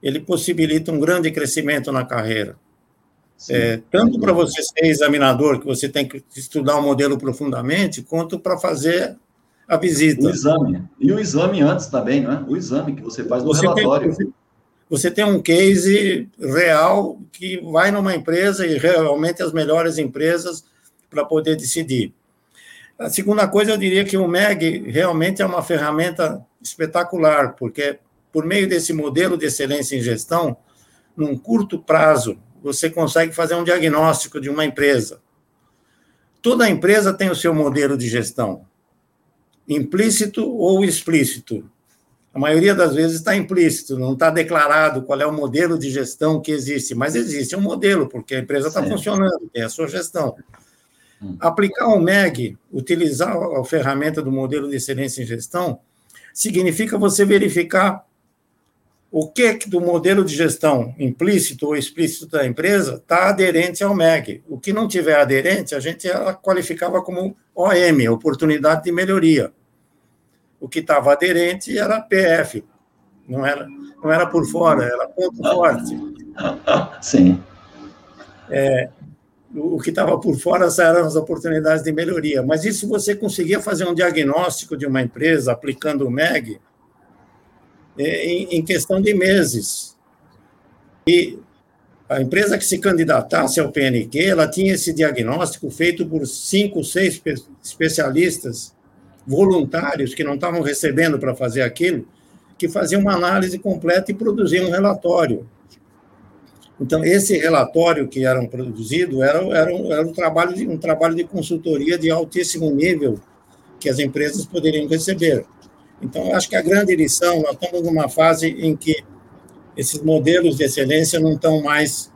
ele possibilita um grande crescimento na carreira. É, tanto para você ser examinador, que você tem que estudar o modelo profundamente, quanto para fazer a visita. O exame. E o exame antes também, não é? O exame que você faz no você relatório. Tem, você tem um case real que vai numa empresa e realmente as melhores empresas para poder decidir. A segunda coisa, eu diria que o MEG realmente é uma ferramenta espetacular, porque por meio desse modelo de excelência em gestão, num curto prazo, você consegue fazer um diagnóstico de uma empresa. Toda empresa tem o seu modelo de gestão implícito ou explícito. A maioria das vezes está implícito, não está declarado qual é o modelo de gestão que existe, mas existe um modelo, porque a empresa está funcionando, tem a sua gestão. Hum. Aplicar o MEG, utilizar a ferramenta do modelo de excelência em gestão, significa você verificar o que do modelo de gestão implícito ou explícito da empresa está aderente ao MEG. O que não tiver aderente, a gente qualificava como OM, oportunidade de melhoria o que estava aderente era PF, não era, não era por fora, era ponto forte. [LAUGHS] Sim. É, o que estava por fora eram as oportunidades de melhoria. Mas isso você conseguia fazer um diagnóstico de uma empresa aplicando o MEG é, em questão de meses. E a empresa que se candidatasse ao PNQ, ela tinha esse diagnóstico feito por cinco, seis especialistas voluntários que não estavam recebendo para fazer aquilo, que faziam uma análise completa e produziam um relatório. Então, esse relatório que era produzido era, era, um, era um, trabalho de, um trabalho de consultoria de altíssimo nível que as empresas poderiam receber. Então, acho que a grande lição, nós estamos numa fase em que esses modelos de excelência não estão mais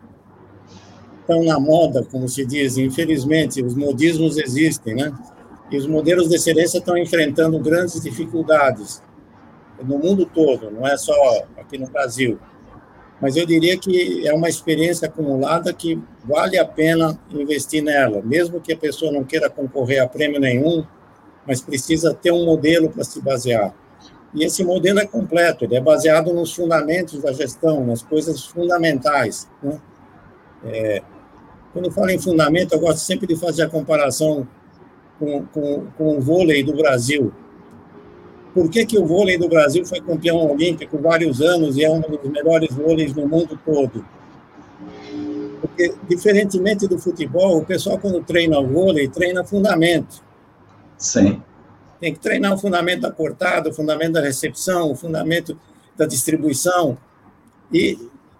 tão na moda, como se diz. Infelizmente, os modismos existem, né? E os modelos de excelência estão enfrentando grandes dificuldades no mundo todo, não é só aqui no Brasil. Mas eu diria que é uma experiência acumulada que vale a pena investir nela, mesmo que a pessoa não queira concorrer a prêmio nenhum, mas precisa ter um modelo para se basear. E esse modelo é completo, ele é baseado nos fundamentos da gestão, nas coisas fundamentais. Né? É, quando eu falo em fundamento, eu gosto sempre de fazer a comparação com, com, com o vôlei do Brasil. Por que, que o vôlei do Brasil foi campeão olímpico vários anos e é um dos melhores vôleis no mundo todo? Porque, diferentemente do futebol, o pessoal, quando treina o vôlei, treina fundamento. Sim. Tem que treinar o fundamento da cortada, o fundamento da recepção, o fundamento da distribuição. E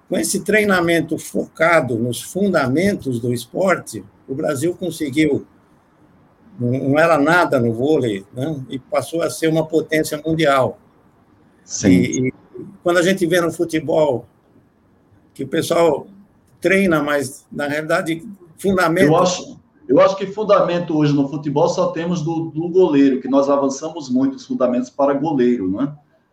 com esse treinamento focado nos fundamentos do esporte, o Brasil conseguiu não era nada no vôlei, né? e passou a ser uma potência mundial. Sim. E, e, quando a gente vê no futebol que o pessoal treina, mas na realidade fundamento. Eu acho, eu acho que fundamento hoje no futebol só temos do, do goleiro, que nós avançamos muito os fundamentos para goleiro, não é?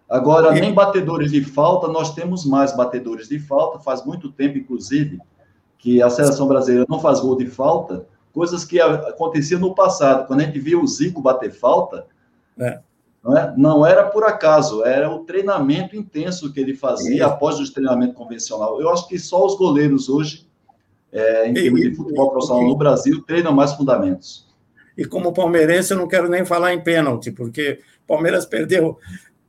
Agora, nem batedores de falta, nós temos mais batedores de falta, faz muito tempo, inclusive, que a seleção brasileira não faz gol de falta, coisas que aconteciam no passado. Quando a gente via o Zico bater falta, é. Não, é? não, era por acaso, era o treinamento intenso que ele fazia é. após o treinamento convencional. Eu acho que só os goleiros hoje, é, em termos de futebol profissional no Brasil, treinam mais fundamentos. E como palmeirense, eu não quero nem falar em pênalti, porque Palmeiras perdeu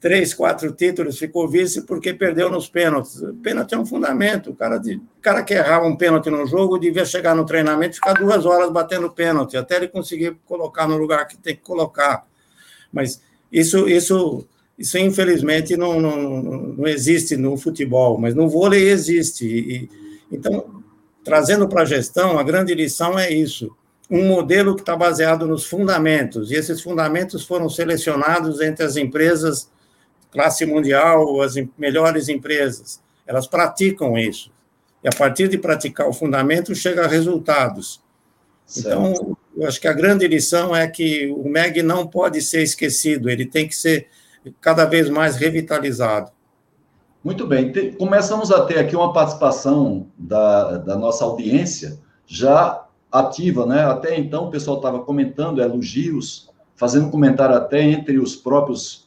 três, quatro títulos, ficou vice porque perdeu nos pênaltis. Pênalti é um fundamento. O cara, de, o cara que errava um pênalti no jogo devia chegar no treinamento e ficar duas horas batendo pênalti, até ele conseguir colocar no lugar que tem que colocar. Mas isso, isso, isso infelizmente, não, não, não existe no futebol, mas no vôlei existe. E, então, trazendo para a gestão, a grande lição é isso. Um modelo que está baseado nos fundamentos, e esses fundamentos foram selecionados entre as empresas classe mundial, as melhores empresas, elas praticam isso. E a partir de praticar o fundamento, chega a resultados. Certo. Então, eu acho que a grande lição é que o MEG não pode ser esquecido, ele tem que ser cada vez mais revitalizado. Muito bem, começamos a ter aqui uma participação da, da nossa audiência já ativa, né? Até então o pessoal estava comentando elogios, fazendo comentário até entre os próprios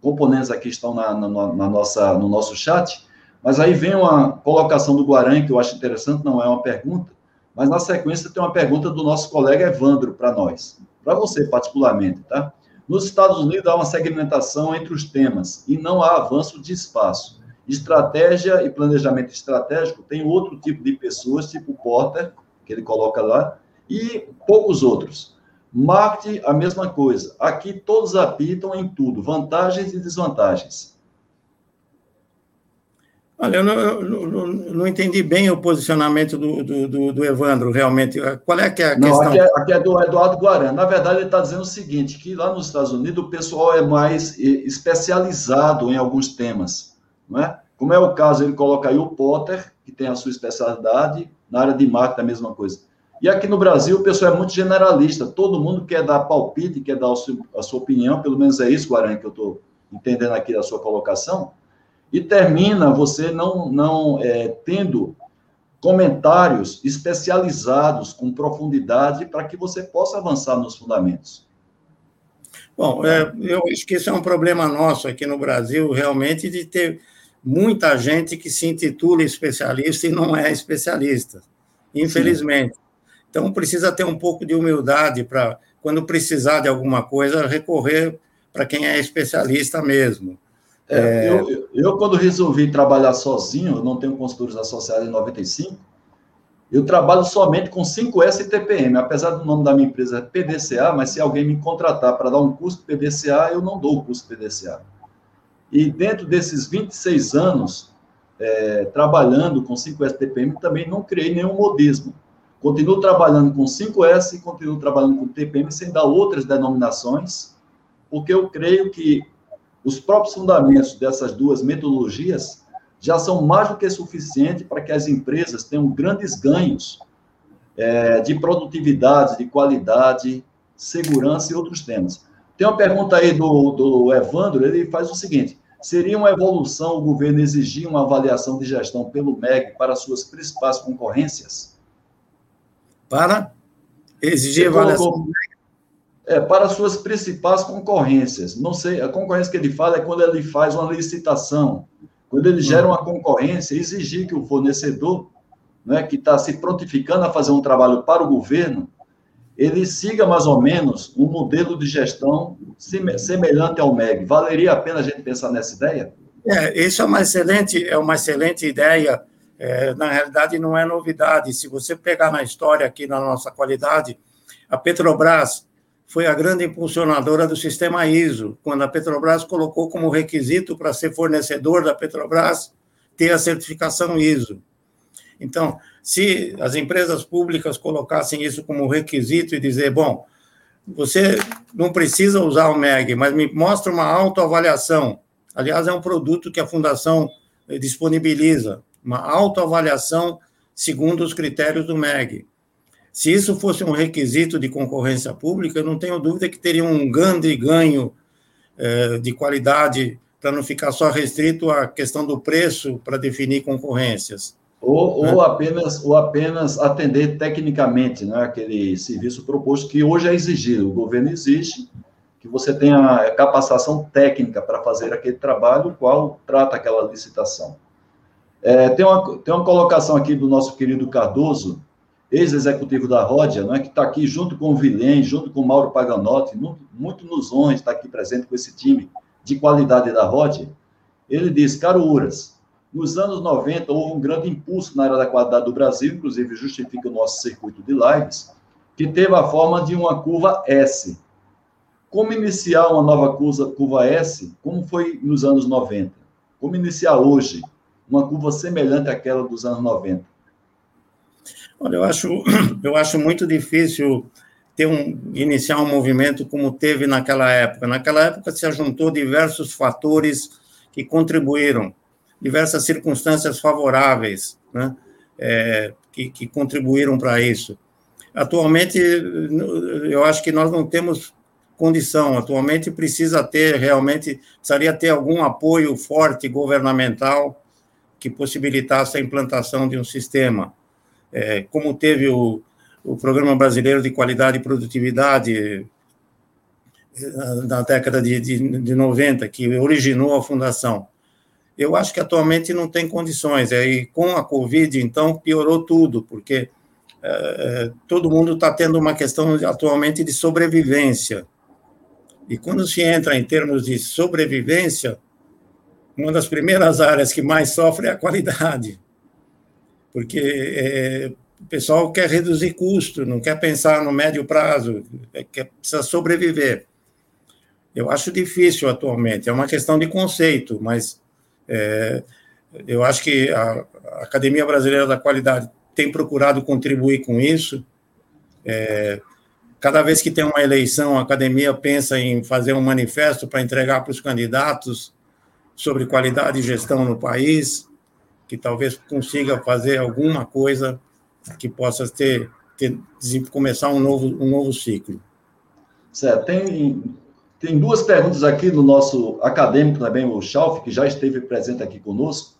componentes aqui estão na, na, na, nossa, no nosso chat, mas aí vem uma colocação do Guarani, que eu acho interessante, não é uma pergunta, mas na sequência tem uma pergunta do nosso colega Evandro para nós, para você particularmente, tá? Nos Estados Unidos há uma segmentação entre os temas e não há avanço de espaço. Estratégia e planejamento estratégico tem outro tipo de pessoas, tipo Porter, que ele coloca lá, e poucos outros. Marketing, a mesma coisa. Aqui todos apitam em tudo, vantagens e desvantagens. Olha, eu não, não, não entendi bem o posicionamento do, do, do, Evandro, realmente. Qual é que é a não, questão? Aqui é, aqui é do Eduardo Guarani. Na verdade, ele está dizendo o seguinte, que lá nos Estados Unidos o pessoal é mais especializado em alguns temas. Não é? Como é o caso, ele coloca aí o Potter, que tem a sua especialidade, na área de marketing a mesma coisa. E aqui no Brasil o pessoal é muito generalista, todo mundo quer dar palpite, quer dar a sua opinião, pelo menos é isso, Guarani, que eu estou entendendo aqui da sua colocação, e termina você não, não é, tendo comentários especializados com profundidade para que você possa avançar nos fundamentos. Bom, é, eu acho que esse é um problema nosso aqui no Brasil, realmente, de ter muita gente que se intitula especialista e não é especialista, infelizmente. Sim. Então, precisa ter um pouco de humildade para, quando precisar de alguma coisa, recorrer para quem é especialista mesmo. É, é... Eu, eu, quando resolvi trabalhar sozinho, eu não tenho consultores associados em 95, eu trabalho somente com 5S e TPM, apesar do nome da minha empresa é PDCA, mas se alguém me contratar para dar um curso de PDCA, eu não dou o curso de PDCA. E dentro desses 26 anos, é, trabalhando com 5S e TPM, também não criei nenhum modismo. Continuo trabalhando com 5S e continuo trabalhando com TPM sem dar outras denominações, porque eu creio que os próprios fundamentos dessas duas metodologias já são mais do que suficientes para que as empresas tenham grandes ganhos é, de produtividade, de qualidade, segurança e outros temas. Tem uma pergunta aí do, do Evandro, ele faz o seguinte: seria uma evolução o governo exigir uma avaliação de gestão pelo MEG para suas principais concorrências? Para exigir avaliação. É, para suas principais concorrências. Não sei, a concorrência que ele fala é quando ele faz uma licitação quando ele gera uma concorrência, exigir que o fornecedor, né, que está se prontificando a fazer um trabalho para o governo, ele siga mais ou menos um modelo de gestão semelhante ao MEG. Valeria a pena a gente pensar nessa ideia? É, isso é uma excelente, é uma excelente ideia. É, na realidade, não é novidade. Se você pegar na história aqui na nossa qualidade, a Petrobras foi a grande impulsionadora do sistema ISO, quando a Petrobras colocou como requisito para ser fornecedor da Petrobras ter a certificação ISO. Então, se as empresas públicas colocassem isso como requisito e dizer, bom, você não precisa usar o MEG, mas me mostra uma autoavaliação. Aliás, é um produto que a Fundação disponibiliza, uma autoavaliação segundo os critérios do MEG. Se isso fosse um requisito de concorrência pública, eu não tenho dúvida que teria um grande ganho é, de qualidade para não ficar só restrito à questão do preço para definir concorrências. Ou, né? ou, apenas, ou apenas atender tecnicamente né, aquele serviço proposto, que hoje é exigido. O governo exige que você tenha capacitação técnica para fazer aquele trabalho, o qual trata aquela licitação. É, tem, uma, tem uma colocação aqui do nosso querido Cardoso, ex-executivo da Ródia, não é, que está aqui junto com o Vilém, junto com o Mauro Paganotti, muito, muito nos honra estar aqui presente com esse time de qualidade da Ródia. Ele diz, caro Uras, nos anos 90 houve um grande impulso na área da qualidade do Brasil, inclusive justifica o nosso circuito de lives, que teve a forma de uma curva S. Como iniciar uma nova curva, curva S, como foi nos anos 90? Como iniciar hoje uma curva semelhante àquela dos anos 90? Olha, eu acho, [CLEARS THROAT] eu acho muito difícil ter um, iniciar um movimento como teve naquela época. Naquela época se ajuntou diversos fatores que contribuíram, diversas circunstâncias favoráveis, né, é, que, que contribuíram para isso. Atualmente, eu acho que nós não temos condição. Atualmente precisa ter realmente, precisaria ter algum apoio forte governamental que possibilitasse a implantação de um sistema é, como teve o, o Programa Brasileiro de Qualidade e Produtividade é, na década de, de, de 90, que originou a fundação. Eu acho que atualmente não tem condições. É, e com a Covid, então, piorou tudo, porque é, todo mundo está tendo uma questão atualmente de sobrevivência. E quando se entra em termos de sobrevivência, uma das primeiras áreas que mais sofre é a qualidade porque é, o pessoal quer reduzir custo, não quer pensar no médio prazo, é, quer, precisa sobreviver. Eu acho difícil atualmente, é uma questão de conceito, mas é, eu acho que a, Academia Brasileira da Qualidade tem procurado contribuir com isso. É, cada vez que tem uma eleição, a academia pensa em fazer um manifesto para entregar para os candidatos sobre qualidade e gestão no país que talvez consiga fazer alguma coisa que possa ter, ter começar um novo, um novo ciclo. Certo. Tem, tem duas perguntas aqui do nosso acadêmico também, o Schalf, que já esteve presente aqui conosco.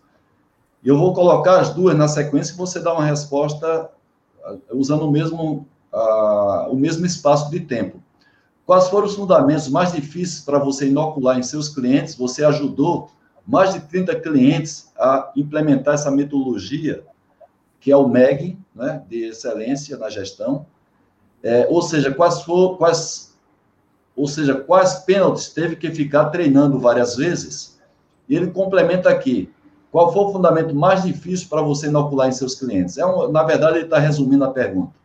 E eu vou colocar as duas na sequência e você dá uma resposta ah, usando o mesmo, uh, o mesmo espaço de tempo. Quais foram os fundamentos mais difíceis para você inocular em seus clientes? Você ajudou mais de 30 clientes a implementar essa metodologia que é o MEG, né, de excelência na gestão. É, ou seja, quais, for, quais, ou seja, quais pênaltis teve que ficar treinando várias vezes. E ele complementa aqui, qual foi o fundamento mais difícil para você inocular em seus clientes? É um, na verdade, ele está resumindo a pergunta.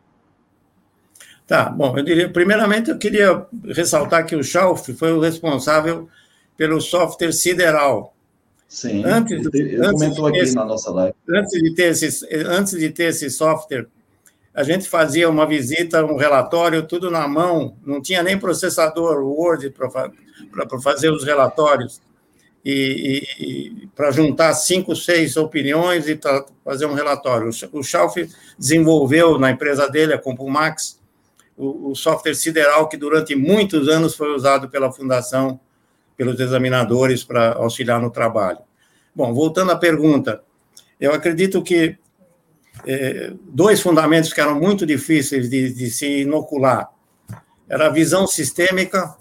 Tá, bom, eu diria, primeiramente eu queria ressaltar que o Schauf foi o responsável pelo software sideral. Sim, antes, ele antes comentou aqui esse, na nossa live. Antes de, ter esse, antes de ter esse software, a gente fazia uma visita, um relatório, tudo na mão, não tinha nem processador Word para fazer os relatórios. E, e para juntar cinco, seis opiniões e fazer um relatório. O Schauf desenvolveu na empresa dele, a Compumax, o, o software sideral que durante muitos anos foi usado pela Fundação, pelos examinadores para auxiliar no trabalho. Bom, voltando à pergunta, eu acredito que é, dois fundamentos que eram muito difíceis de, de se inocular era a visão sistêmica,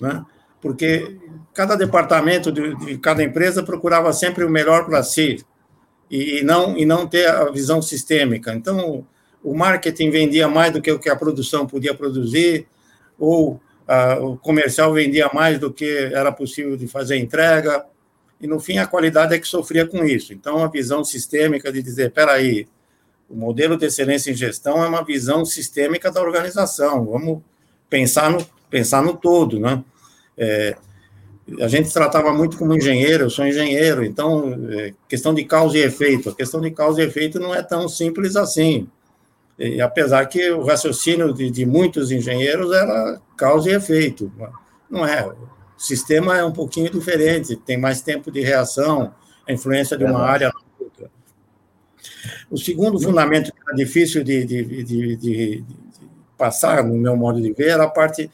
né? porque cada departamento de, de cada empresa procurava sempre o melhor para si e, e não e não ter a visão sistêmica. Então, o marketing vendia mais do que o que a produção podia produzir, ou a, o comercial vendia mais do que era possível de fazer entrega, e no fim a qualidade é que sofria com isso. Então, a visão sistêmica de dizer, espera aí, o modelo de excelência em gestão é uma visão sistêmica da organização, vamos pensar no, pensar no todo, né? É, a gente tratava muito como engenheiro, eu sou engenheiro, então, é, questão de causa e efeito. A questão de causa e efeito não é tão simples assim. E, apesar que o raciocínio de, de, muitos engenheiros era causa e efeito. Não é. O sistema é um pouquinho diferente, tem mais tempo de reação, a influência de uma é área na outra. O segundo fundamento que era difícil de, de, de, passar, no meu modo de ver, era a parte,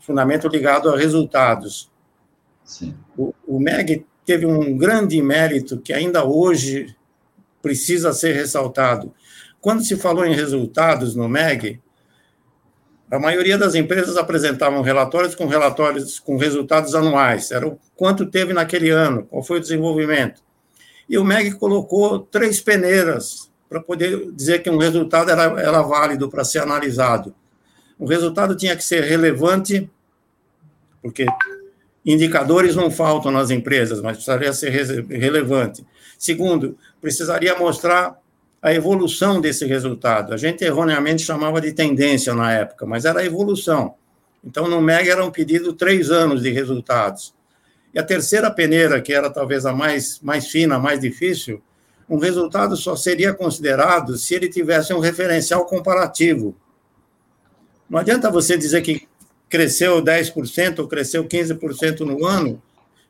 fundamento ligado a resultados. Sim. O, o MEG teve um grande mérito que ainda hoje precisa ser ressaltado quando se falou em resultados no MEG, a maioria das empresas apresentavam relatórios com relatórios com resultados anuais, era o quanto teve naquele ano, qual foi o desenvolvimento. E o MEG colocou três peneiras para poder dizer que um resultado era, era válido para ser analisado. O resultado tinha que ser relevante, porque indicadores não faltam nas empresas, mas precisaria ser relevante. Segundo, precisaria mostrar a evolução desse resultado. A gente erroneamente chamava de tendência na época, mas era a evolução. Então, no MEG era um pedido três anos de resultados. E a terceira peneira, que era talvez a mais, mais fina, mais difícil, um resultado só seria considerado se ele tivesse um referencial comparativo. Não adianta você dizer que cresceu 10% ou cresceu 15% no ano,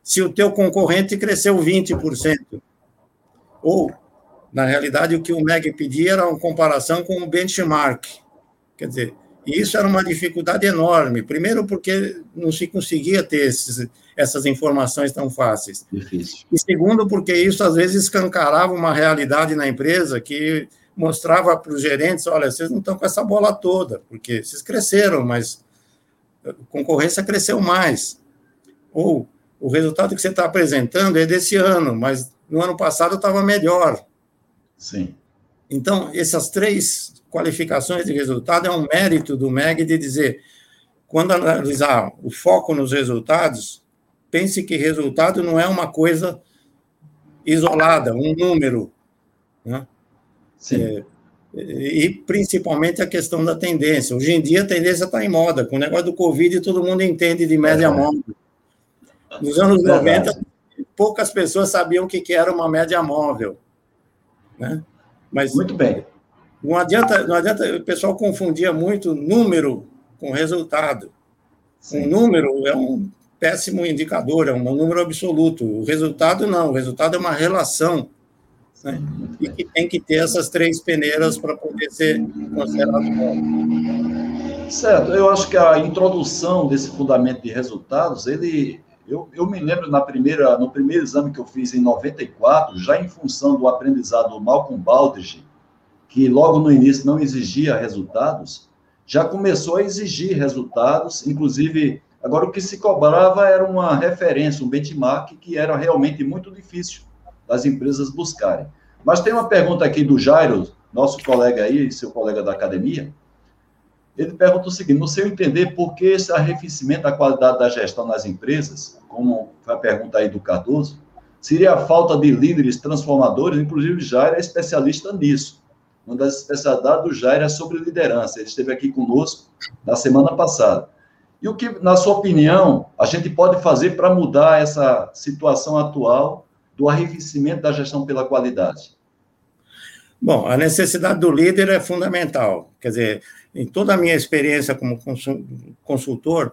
se o teu concorrente cresceu 20%. Ou na realidade, o que o MEG pedia era uma comparação com o benchmark. Quer dizer, isso era uma dificuldade enorme. Primeiro, porque não se conseguia ter esses, essas informações tão fáceis. Difícil. E segundo, porque isso às vezes escancarava uma realidade na empresa que mostrava para os gerentes: olha, vocês não estão com essa bola toda, porque vocês cresceram, mas a concorrência cresceu mais. Ou o resultado que você está apresentando é desse ano, mas no ano passado estava melhor. Sim. Então, essas três qualificações de resultado é um mérito do MEG de dizer, quando analisar o foco nos resultados, pense que resultado não é uma coisa isolada, um número. Né? Sim. É, e principalmente a questão da tendência. Hoje em dia a tendência está em moda. Com o negócio do Covid, todo mundo entende de média é. móvel. Nos anos é 90, poucas pessoas sabiam o que era uma média móvel. Né? Mas muito bem. Não adianta, não adianta, o pessoal confundia muito número com resultado. Sim. Um número é um péssimo indicador, é um número absoluto. O resultado não, o resultado é uma relação. Né? E que tem que ter essas três peneiras para poder ser considerado bom. Certo, eu acho que a introdução desse fundamento de resultados, ele eu, eu me lembro na primeira, no primeiro exame que eu fiz em 94, já em função do aprendizado do Malcolm Baldrige, que logo no início não exigia resultados, já começou a exigir resultados, inclusive, agora o que se cobrava era uma referência, um benchmark que era realmente muito difícil das empresas buscarem. Mas tem uma pergunta aqui do Jairo, nosso colega aí, seu colega da academia. Ele pergunta o seguinte: no seu entender, por que esse arrefecimento da qualidade da gestão nas empresas, como foi a pergunta aí do Cardoso, seria a falta de líderes transformadores? Inclusive, o Jairo é especialista nisso. Uma das especialidades do Jairo é sobre liderança. Ele esteve aqui conosco na semana passada. E o que, na sua opinião, a gente pode fazer para mudar essa situação atual do arrefecimento da gestão pela qualidade? Bom, a necessidade do líder é fundamental. Quer dizer, em toda a minha experiência como consultor,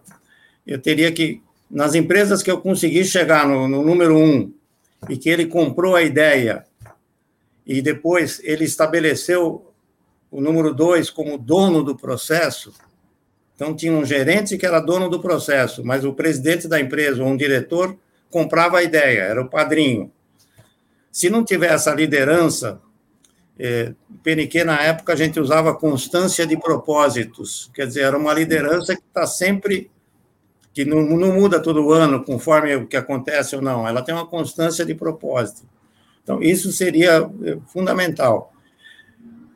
eu teria que, nas empresas que eu consegui chegar no, no número um, e que ele comprou a ideia, e depois ele estabeleceu o número dois como dono do processo, então tinha um gerente que era dono do processo, mas o presidente da empresa ou um diretor comprava a ideia, era o padrinho. Se não tiver essa liderança, é, Peniquet, na época, a gente usava constância de propósitos, quer dizer, era uma liderança que está sempre, que não, não muda todo ano, conforme o que acontece ou não, ela tem uma constância de propósito. Então, isso seria é, fundamental.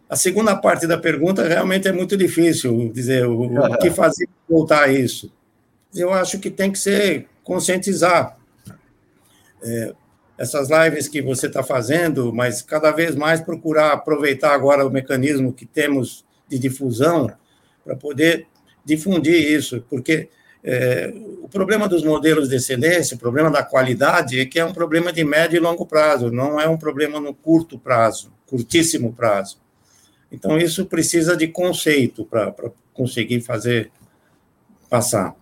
A segunda parte da pergunta realmente é muito difícil dizer o, o que fazer para voltar a isso. Eu acho que tem que ser conscientizar. É, essas lives que você está fazendo, mas cada vez mais procurar aproveitar agora o mecanismo que temos de difusão para poder difundir isso, porque é, o problema dos modelos de excelência, o problema da qualidade, é que é um problema de médio e longo prazo, não é um problema no curto prazo, curtíssimo prazo. Então, isso precisa de conceito para conseguir fazer passar.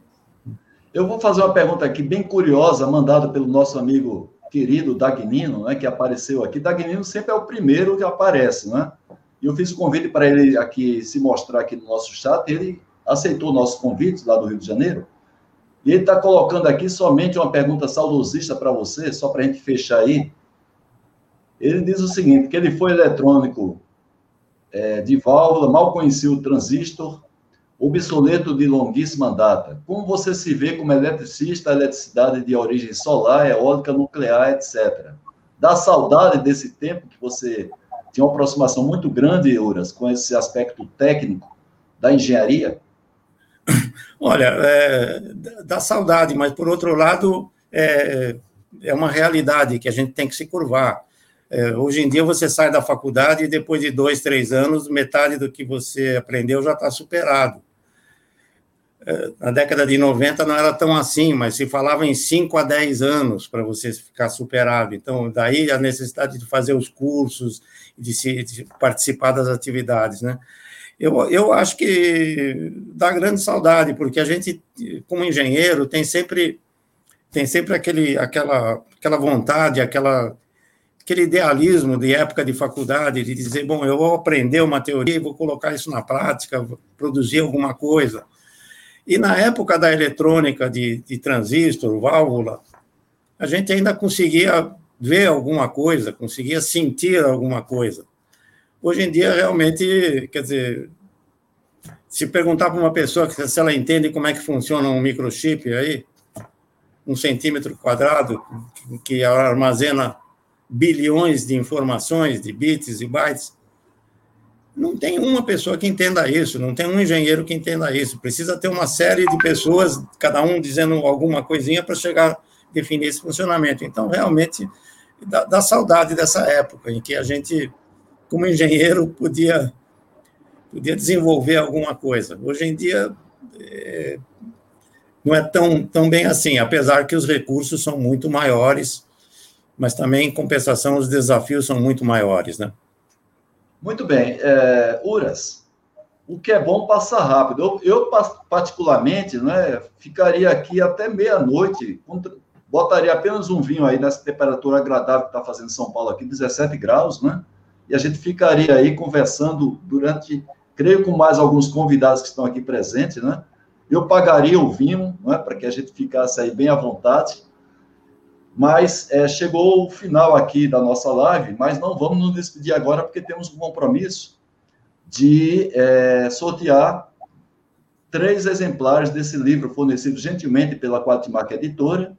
Eu vou fazer uma pergunta aqui bem curiosa, mandada pelo nosso amigo querido Dagnino, né, que apareceu aqui. Dagnino sempre é o primeiro que aparece, né? E eu fiz o convite para ele aqui se mostrar aqui no nosso chat, ele aceitou o nosso convite lá do Rio de Janeiro. E ele está colocando aqui somente uma pergunta saudosista para você, só para a gente fechar aí. Ele diz o seguinte, que ele foi eletrônico é, de válvula, mal conhecia o transistor, obsoleto de longuíssima data. Como você se vê como eletricista, eletricidade de origem solar, eólica, nuclear, etc. Dá saudade desse tempo que você tinha uma aproximação muito grande, Euras, com esse aspecto técnico da engenharia? [COUGHS] Olha, é, dá saudade, mas por outro lado, é, é uma realidade que a gente tem que se curvar. É, hoje em dia você sai da faculdade e depois de dois, três anos, metade do que você aprendeu já está superado na década de 90 não era tão assim, mas se falava em 5 a 10 anos para você ficar superado. Então, daí a necessidade de fazer os cursos, de, se, de participar das atividades, né? Eu, eu acho que dá grande saudade, porque a gente, como engenheiro, tem sempre tem sempre aquele, aquela, aquela vontade, aquela, aquele idealismo de época de faculdade, de dizer, bom, eu vou aprender uma teoria vou colocar isso na prática, produzir alguma coisa. E na época da eletrônica de, de transistor, válvula, a gente ainda conseguia ver alguma coisa, conseguia sentir alguma coisa. Hoje em dia, realmente, quer dizer, se perguntar para uma pessoa se ela entende como é que funciona um microchip aí, um centímetro quadrado, que armazena bilhões de informações, de bits e bytes, não tem uma pessoa que entenda isso, não tem um engenheiro que entenda isso. Precisa ter uma série de pessoas, cada um dizendo alguma coisinha para chegar a definir esse funcionamento. Então, realmente, dá, dá, saudade dessa época em que a gente, como engenheiro, podia, podia desenvolver alguma coisa. Hoje em dia, é, não é tão, tão bem assim, apesar que os recursos são muito maiores, mas também, em compensação, os desafios são muito maiores, né? Muito bem. É, Uras, o que é bom passa rápido. Eu, eu, particularmente, né, ficaria aqui até meia-noite, botaria apenas um vinho aí nessa temperatura agradável que está fazendo São Paulo aqui, 17 graus, né? E a gente ficaria aí conversando durante, creio, com mais alguns convidados que estão aqui presentes, né? Eu pagaria o vinho, né, para que a gente ficasse aí bem à vontade. Mas é, chegou o final aqui da nossa live, mas não vamos nos despedir agora, porque temos um compromisso de é, sortear três exemplares desse livro fornecido gentilmente pela Quatimac Editora.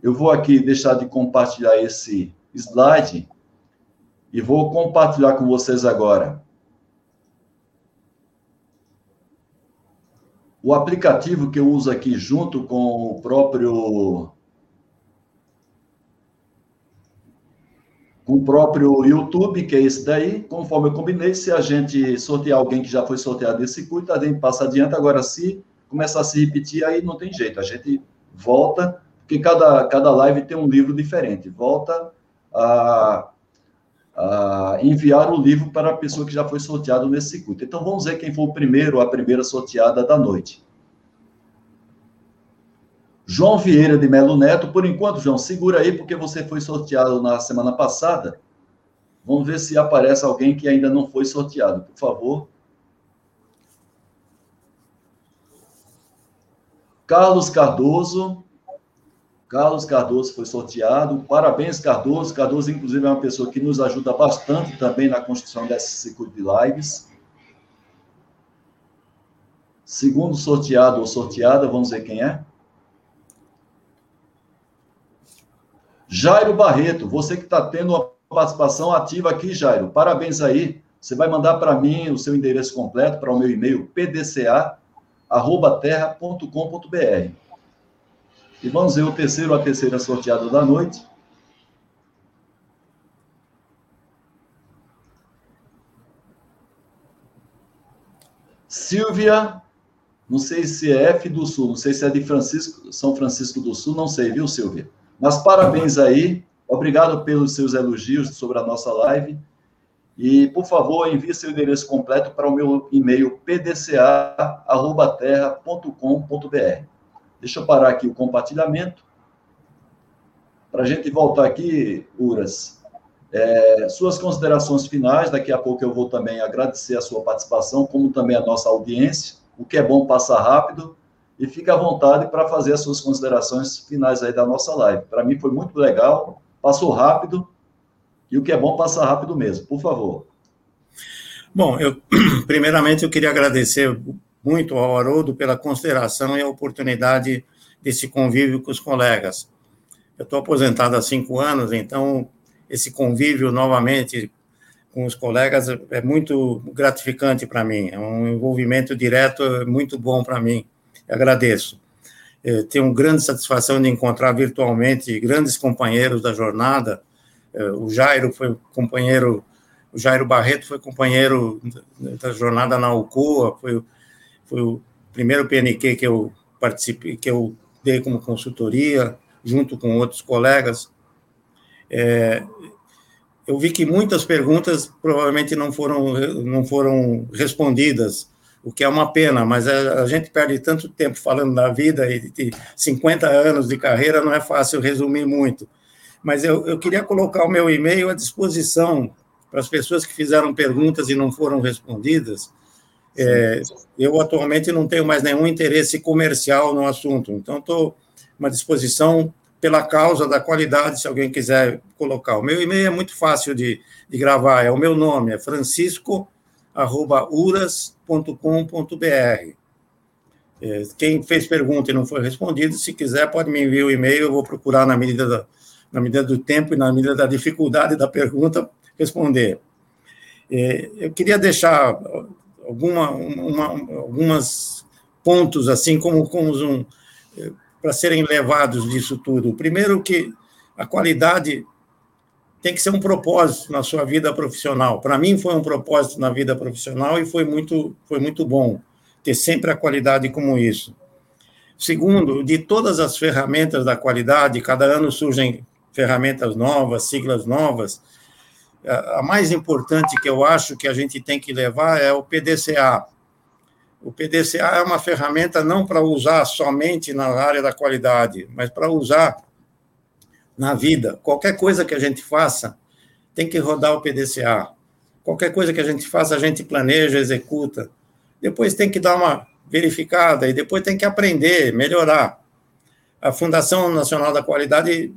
Eu vou aqui deixar de compartilhar esse slide e vou compartilhar com vocês agora. O aplicativo que eu uso aqui junto com o próprio com o próprio YouTube, que é esse daí, conforme eu combinei, se a gente sortear alguém que já foi sorteado desse circuito, a gente passa adiante. Agora, se começar a se repetir, aí não tem jeito, a gente volta, porque cada, cada live tem um livro diferente, volta a, a enviar o livro para a pessoa que já foi sorteada nesse circuito. Então, vamos ver quem foi o primeiro, a primeira sorteada da noite. João Vieira de Melo Neto, por enquanto, João, segura aí, porque você foi sorteado na semana passada. Vamos ver se aparece alguém que ainda não foi sorteado, por favor. Carlos Cardoso. Carlos Cardoso foi sorteado. Parabéns, Cardoso. Cardoso, inclusive, é uma pessoa que nos ajuda bastante também na construção desse circuito de lives. Segundo sorteado ou sorteada, vamos ver quem é. Jairo Barreto, você que está tendo uma participação ativa aqui, Jairo, parabéns aí. Você vai mandar para mim o seu endereço completo para o meu e-mail pdca@terra.com.br. E vamos ver o terceiro a terceira sorteada da noite. Silvia, não sei se é F do Sul, não sei se é de Francisco, São Francisco do Sul, não sei, viu, Silvia? Mas parabéns aí, obrigado pelos seus elogios sobre a nossa live. E, por favor, envie seu endereço completo para o meu e-mail pdca.terra.com.br. Deixa eu parar aqui o compartilhamento. Para a gente voltar aqui, Uras, é, suas considerações finais. Daqui a pouco eu vou também agradecer a sua participação, como também a nossa audiência. O que é bom passar rápido e fique à vontade para fazer as suas considerações finais aí da nossa live. Para mim foi muito legal, passou rápido, e o que é bom passa rápido mesmo. Por favor. Bom, eu [CLEARS THROAT] primeiramente eu queria agradecer muito ao Haroldo pela consideração e a oportunidade desse convívio com os colegas. Eu estou aposentado há cinco anos, então esse convívio novamente com os colegas é muito gratificante para mim, é um envolvimento direto muito bom para mim agradeço. Eu tenho grande satisfação de encontrar virtualmente grandes companheiros da jornada. É, o Jairo foi companheiro, o Jairo Barreto foi companheiro da jornada na Alcoa, foi, foi o primeiro PNQ que eu participei, que eu dei como consultoria, junto com outros colegas. É, eu vi que muitas perguntas provavelmente não foram, não foram respondidas o que é uma pena, mas a, gente perde tanto tempo falando da vida e de 50 anos de carreira, não é fácil resumir muito. Mas eu, eu queria colocar o meu e-mail à disposição para as pessoas que fizeram perguntas e não foram respondidas. É, eu atualmente não tenho mais nenhum interesse comercial no assunto, então estou à disposição pela causa da qualidade, se alguém quiser colocar. O meu e-mail é muito fácil de, de gravar, é o meu nome, é francisco uras.com.br. É, quem fez pergunta e não foi respondido, se quiser, pode me enviar o e-mail, eu vou procurar na medida, da, na medida do tempo e na medida da dificuldade da pergunta responder. É, eu queria deixar alguma, uma, algumas pontos assim como, como um, é, para serem levados disso tudo. Primeiro que a qualidade tem que ser um propósito na sua vida profissional. Para mim foi um propósito na vida profissional e foi muito, foi muito bom ter sempre a qualidade como isso. Segundo, de todas as ferramentas da qualidade, cada ano surgem ferramentas novas, siglas novas. A mais importante que eu acho que a gente tem que levar é o PDCA. O PDCA é uma ferramenta não para usar somente na área da qualidade, mas para usar na vida. Qualquer coisa que a gente faça, tem que rodar o PDCA. Qualquer coisa que a gente faça, a gente planeja, executa. Depois tem que dar uma verificada e depois tem que aprender, melhorar. A Fundação Nacional da Qualidade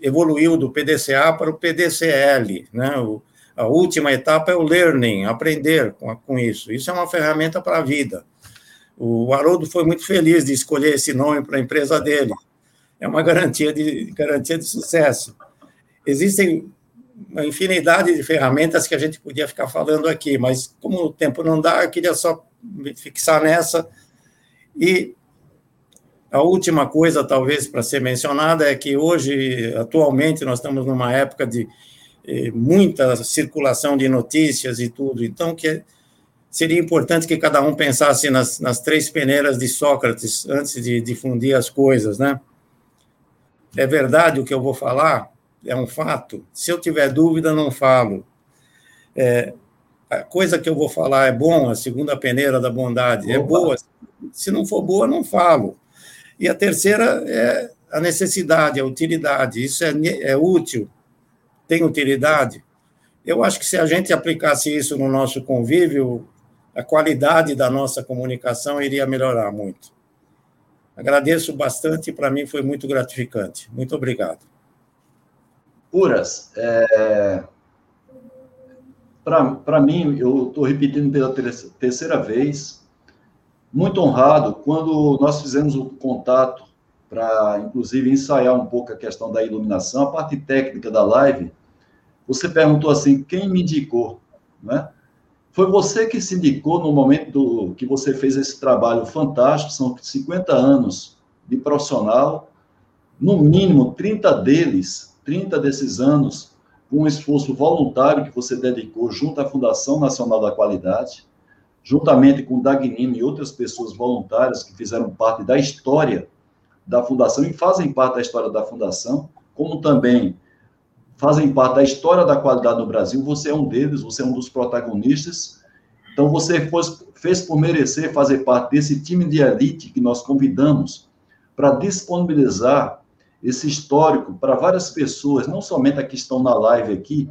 evoluiu do PDCA para o PDCL, né? O, a última etapa é o learning, aprender com, com isso. Isso é uma ferramenta para a vida. O Haroldo foi muito feliz de escolher esse nome para a empresa dele é uma garantia de, garantia de sucesso. Existem uma infinidade de ferramentas que a gente podia ficar falando aqui, mas como o tempo não dá, eu queria só me fixar nessa. E a última coisa, talvez, para ser mencionada, é que hoje, atualmente, nós estamos numa época de eh, muita circulação de notícias e tudo, então que seria importante que cada um pensasse nas, nas três peneiras de Sócrates antes de difundir as coisas, né? É verdade o que eu vou falar? É um fato? Se eu tiver dúvida, não falo. É, a coisa que eu vou falar é bom, a segunda peneira da bondade, é Opa. é boa. Se não for boa, não falo. E a terceira é a necessidade, a utilidade. Isso é, é útil, tem utilidade. Eu acho que se a gente aplicasse isso no nosso convívio, a qualidade da nossa comunicação iria melhorar muito. Agradeço bastante, para mim foi muito gratificante. Muito obrigado. Puras, é... para mim, eu estou repetindo pela terceira vez, muito honrado quando nós fizemos o contato para, inclusive, ensaiar um pouco a questão da iluminação, a parte técnica da live. Você perguntou assim, quem me indicou, né? Foi você que se indicou no momento do, que você fez esse trabalho fantástico, são 50 anos de profissional, no mínimo 30 deles, 30 desses anos, com um esforço voluntário que você dedicou junto à Fundação Nacional da Qualidade, juntamente com o Dagnino e outras pessoas voluntárias que fizeram parte da história da Fundação e fazem parte da história da Fundação, como também fazem parte da história da qualidade no Brasil. Você é um deles, você é um dos protagonistas. Então, você fez, por merecer fazer parte desse time de elite que nós convidamos para disponibilizar esse histórico para várias pessoas, não somente a que estão na live aqui,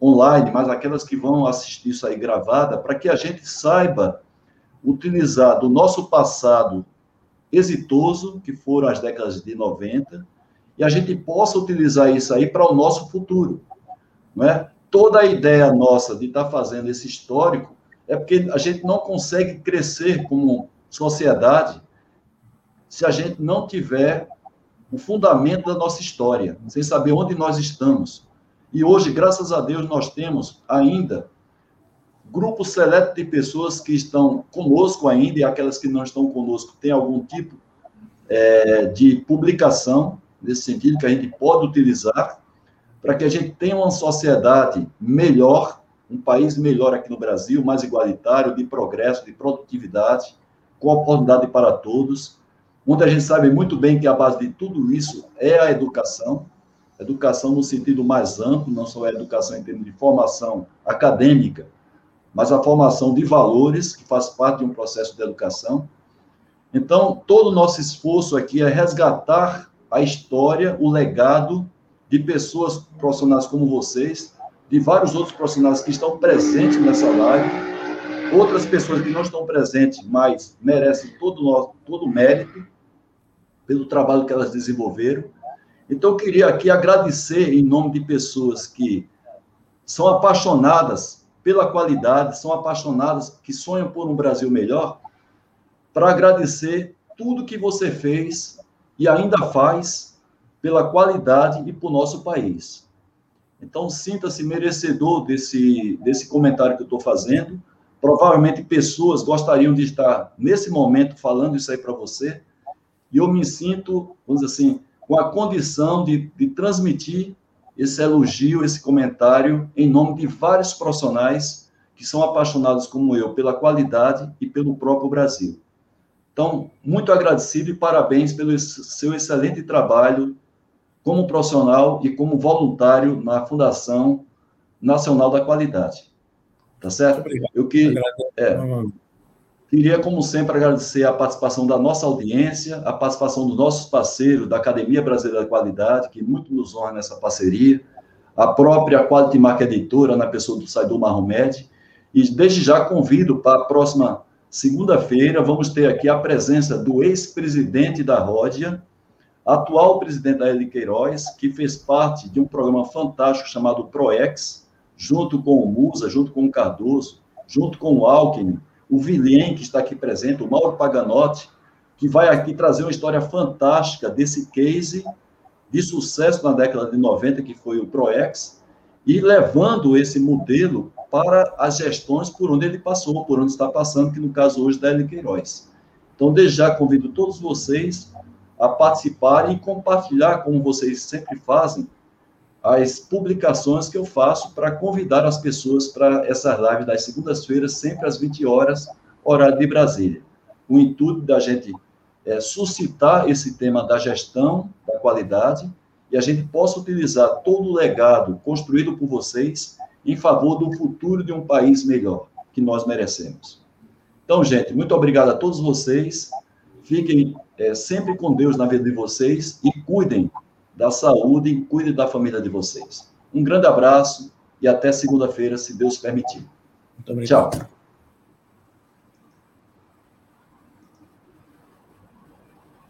online, mas aquelas que vão assistir isso aí gravada, para que a gente saiba utilizar do nosso passado exitoso, que foram as décadas de 90, e a gente possa utilizar isso aí para o nosso futuro. Não é? Toda a ideia nossa de estar tá fazendo esse histórico é porque a gente não consegue crescer como sociedade se a gente não tiver o fundamento da nossa história, sem saber onde nós estamos. E hoje, graças a Deus, nós temos ainda grupo seleto de pessoas que estão conosco ainda, e aquelas que não estão conosco têm algum tipo é, de publicação, nesse sentido, que a gente pode utilizar, para que a gente tenha uma sociedade melhor, um país melhor aqui no Brasil, mais igualitário, de progresso, de produtividade, com oportunidade para todos. Muita gente sabe muito bem que a base de tudo isso é a educação, educação no sentido mais amplo, não só a educação em termos de formação acadêmica, mas a formação de valores, que faz parte de um processo de educação. Então, todo o nosso esforço aqui é resgatar a história, o legado de pessoas profissionais como vocês, de vários outros profissionais que estão presentes nessa live, outras pessoas que não estão presentes, mas merecem todo o nosso, todo mérito pelo trabalho que elas desenvolveram. Então, eu queria aqui agradecer em nome de pessoas que são apaixonadas pela qualidade, são apaixonadas, que sonham por um Brasil melhor, para agradecer tudo que você fez e ainda faz pela qualidade e o nosso país. Então, sinta-se merecedor desse, desse comentário que eu estou fazendo. Provavelmente pessoas gostariam de estar nesse momento falando isso aí para você. E eu me sinto, vamos dizer assim, com a condição de, de transmitir esse elogio, esse comentário, em nome de vários profissionais que são apaixonados como eu pela qualidade e pelo próprio Brasil. Então, muito agradecido e parabéns pelo seu excelente trabalho como profissional e como voluntário na Fundação Nacional da Qualidade. Tá certo? Obrigado. Eu que, é, queria, como sempre, agradecer a participação da nossa audiência, a participação dos nossos parceiros da Academia Brasileira da Qualidade, que muito nos honra nessa parceria, a própria Quality Marca Editora, na pessoa do Saidu Mahomed, e desde já convido para a próxima Segunda-feira, vamos ter aqui a presença do ex-presidente da Ródia, atual presidente da Eli Queiroz, que fez parte de um programa fantástico chamado ProEx, junto com o Musa, junto com o Cardoso, junto com o Alckmin, o Vilém, que está aqui presente, o Mauro Paganotti, que vai aqui trazer uma história fantástica desse case de sucesso na década de 90, que foi o ProEx, e levando esse modelo para as gestões por onde ele passou, por onde está passando, que no caso hoje da Hélio Queiroz. Então, desde já convido todos vocês a participarem e compartilhar, como vocês sempre fazem, as publicações que eu faço para convidar as pessoas para essas lives das segundas-feiras, sempre às 20 horas, horário de Brasília. O intuito da gente é suscitar esse tema da gestão, da qualidade, e a gente possa utilizar todo o legado construído por vocês em favor do futuro de um país melhor, que nós merecemos. Então, gente, muito obrigado a todos vocês. Fiquem é, sempre com Deus na vida de vocês e cuidem da saúde e cuidem da família de vocês. Um grande abraço e até segunda-feira, se Deus permitir. Tchau.